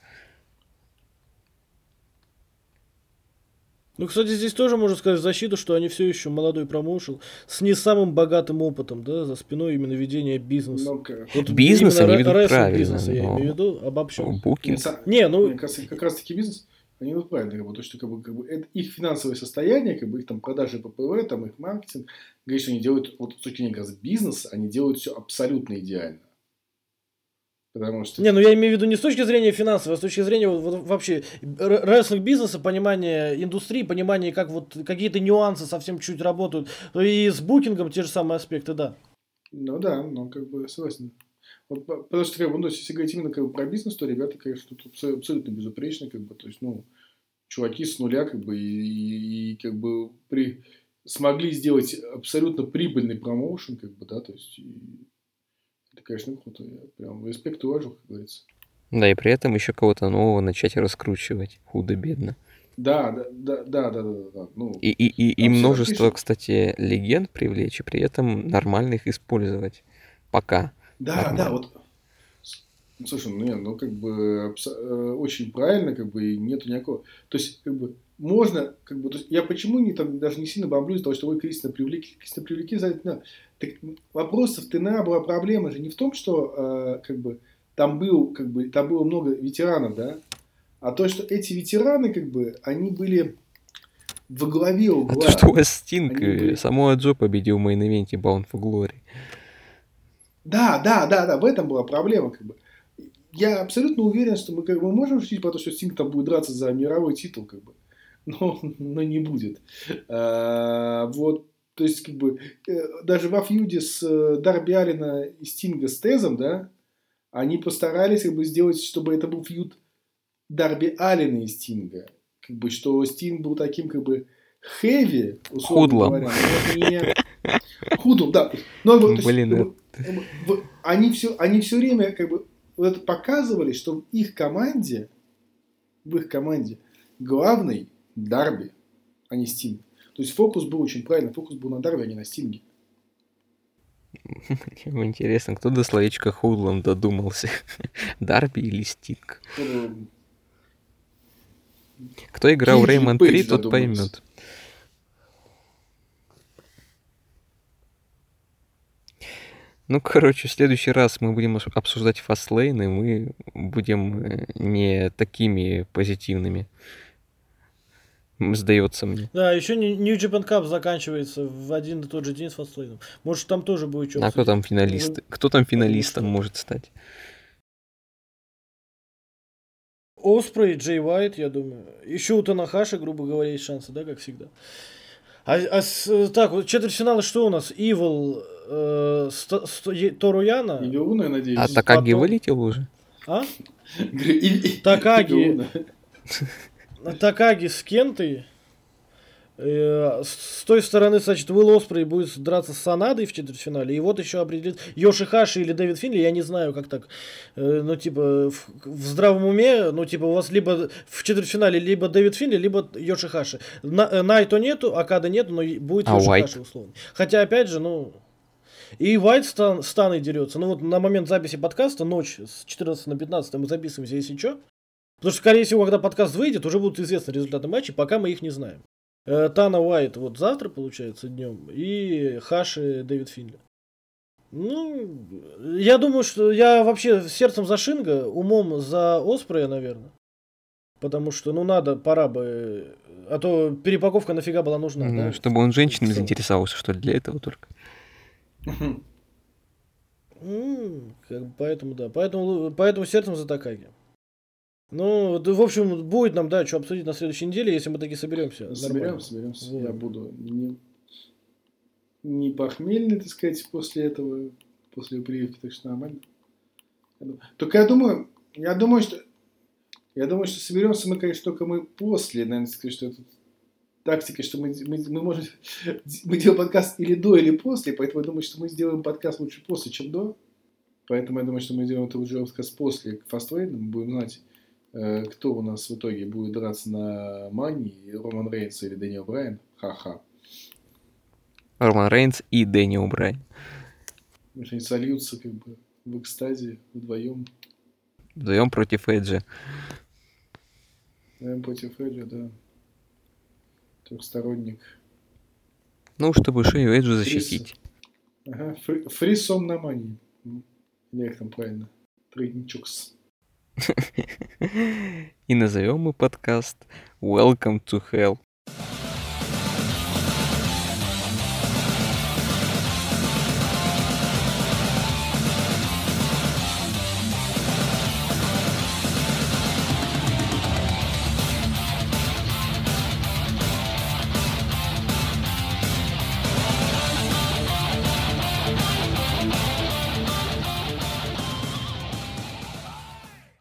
Ну, кстати, здесь тоже можно сказать защиту, что они все еще молодой промоушен с не самым богатым опытом, да, за спиной именно ведения бизнеса. как- Вот Бизнес они ведут правильно, бизнеса я но- имею в виду, обобщен. Букинг. Са- Не, ну, Мне кажется, как раз таки бизнес, они идут правильно, как бы, то, что как бы, как бы, это их финансовое состояние, как бы их там продажи ППВ, там их маркетинг, говорит, что они делают, вот с точки зрения как раз бизнеса, они делают все абсолютно идеально. Потому что... Не, ну я имею в виду не с точки зрения финансовой, а с точки зрения вот, вот вообще рестлинг бизнеса, понимания индустрии, понимания, как вот какие-то нюансы совсем чуть работают. И с букингом те же самые аспекты, да. Ну да, ну как бы согласен. Вот, по- потому что, как бы, ну, если говорить именно как бы, про бизнес, то ребята, конечно, тут абсо- абсолютно безупречны, как бы, то есть, ну, чуваки с нуля, как бы, и, и- и, как бы при, смогли сделать абсолютно прибыльный промоушен, как бы, да, то есть, и конечно, круто. Я прям респект уважу, как говорится. Да, и при этом еще кого-то нового начать раскручивать. Худо-бедно. Да, да, да, да, да, да, да. Ну, И, и, и, и множество, написано. кстати, легенд привлечь, и при этом нормально их использовать. Пока. Да, Нормально. да, вот. ну, Слушай, ну, не, ну, как бы, э, очень правильно, как бы, и нету никакого. То есть, как бы, можно, как бы, то есть, я почему не, там, даже не сильно бомблю из-за того, что, ой, Кристина привлекли, Кристина привлекли, за это. Так, вопросов TNA была проблема же не в том, что, э, как бы, там был, как бы, там было много ветеранов, да, а то, что эти ветераны, как бы, они были во главе А угла. то, что у вас Стинг Они были- Самуа Джо победил в main event е Bound for Glory. Да, да, да, да, в этом была проблема, как бы. Я абсолютно уверен, что мы, как бы, можем шутить про то, что Стинг там будет драться за мировой титул, как бы. Но, [LAUGHS] но не будет. А, вот, то есть, как бы, э, даже во фьюде с э, Дарби Аллена и Стинга с Тезом, да, они постарались, как бы, сделать, чтобы это был фьюд Дарби Аллена и Стинга. Как бы, что Стинг был таким, как бы, хэви, условно Худлом. говоря. не... Худлом, да. Но, то есть, Блин, как бы, в- они все, они все время как бы вот это показывали, что в их команде, в их команде главный Дарби, а не Стинг. То есть фокус был очень правильный, фокус был на Дарби, а не на Стинге. [LAUGHS] Мне Интересно, кто до словечка Худлом додумался? [LAUGHS] Дарби или Стинг? Кто играл в Реймон Пейдж 3, тот поймет. Ну, короче, в следующий раз мы будем обсуждать фастлейны, мы будем э, не такими позитивными. Сдается мне. Да, еще New Japan Cup заканчивается в один и тот же день с фастлейном. Может, там тоже будет что А кто там финалист? Кто там финалистом что- может стать? Оспрей, Джей Уайт, я думаю. Еще у Танахаши, грубо говоря, есть шансы, да, как всегда. А, а с- так, вот четвертьфиналы что у нас? Evil, э, Ста- Ста- Е- Тору Яна. Игруна, я надеюсь. А Такаги потом- вылетел уже? А? Такаги. Такаги с Кентой. Э, С той стороны, значит, Уилл Оспрей будет драться с Санадой в четвертьфинале. И вот еще определит Йоши Хаши или Дэвид Финли, я не знаю, как так. Э, Ну, типа, в, в здравом уме, ну, типа, у вас либо в четвертьфинале либо Дэвид Финли, либо Йоши Хаши. На- э, Найто нету, Акада нету, но будет А Йоши? Хаши, условно. Хотя, опять же, ну... И Уайт стан, с Таной дерется. Ну, вот на момент записи подкаста, ночь с 14 на 15 мы записываемся, если что. Потому что, скорее всего, когда подкаст выйдет, уже будут известны результаты матчей, пока мы их не знаем. Э, Тана Уайт вот завтра, получается, днем, и Хаши Дэвид Финли. Ну, я думаю, что я вообще сердцем за Шинга, умом за Оспрея, наверное. Потому что, ну, надо, пора бы... А то перепаковка нафига была нужна, Ну, да? Чтобы он женщинами заинтересовался, что ли, для этого только. М, как бы поэтому, да. Поэтому, поэтому сердцем за Такаги. Ну, да, в общем, будет нам, да, что обсудить на следующей неделе, если мы таки соберемся. Соберем, соберемся. Вот. Я буду не, не похмельный, так сказать, после этого, после прививки, так что нормально. Только я думаю, я думаю, что я думаю, что соберемся мы, конечно, только мы после, наверное, сказать, что это тактика, что мы, мы, мы можем мы делаем подкаст или до, или после, поэтому я думаю, что мы сделаем подкаст лучше после, чем до. Поэтому я думаю, что мы сделаем этот уже подкаст после фаствейна, мы будем знать, кто у нас в итоге будет драться на Мани, Роман Рейнс или Дэниел Брайан. Ха-ха. Роман Рейнс и Дэнни Брайан. Они сольются как бы в экстазе вдвоем. Вдвоем против Эджи. Наверное, против Эджа, да. Трехсторонник. Ну, чтобы шею Эджи защитить. Ага, фри- фрисом на Мани. М, Или как там правильно? Тройничокс. [LAUGHS] И назовем мы подкаст Welcome to Hell.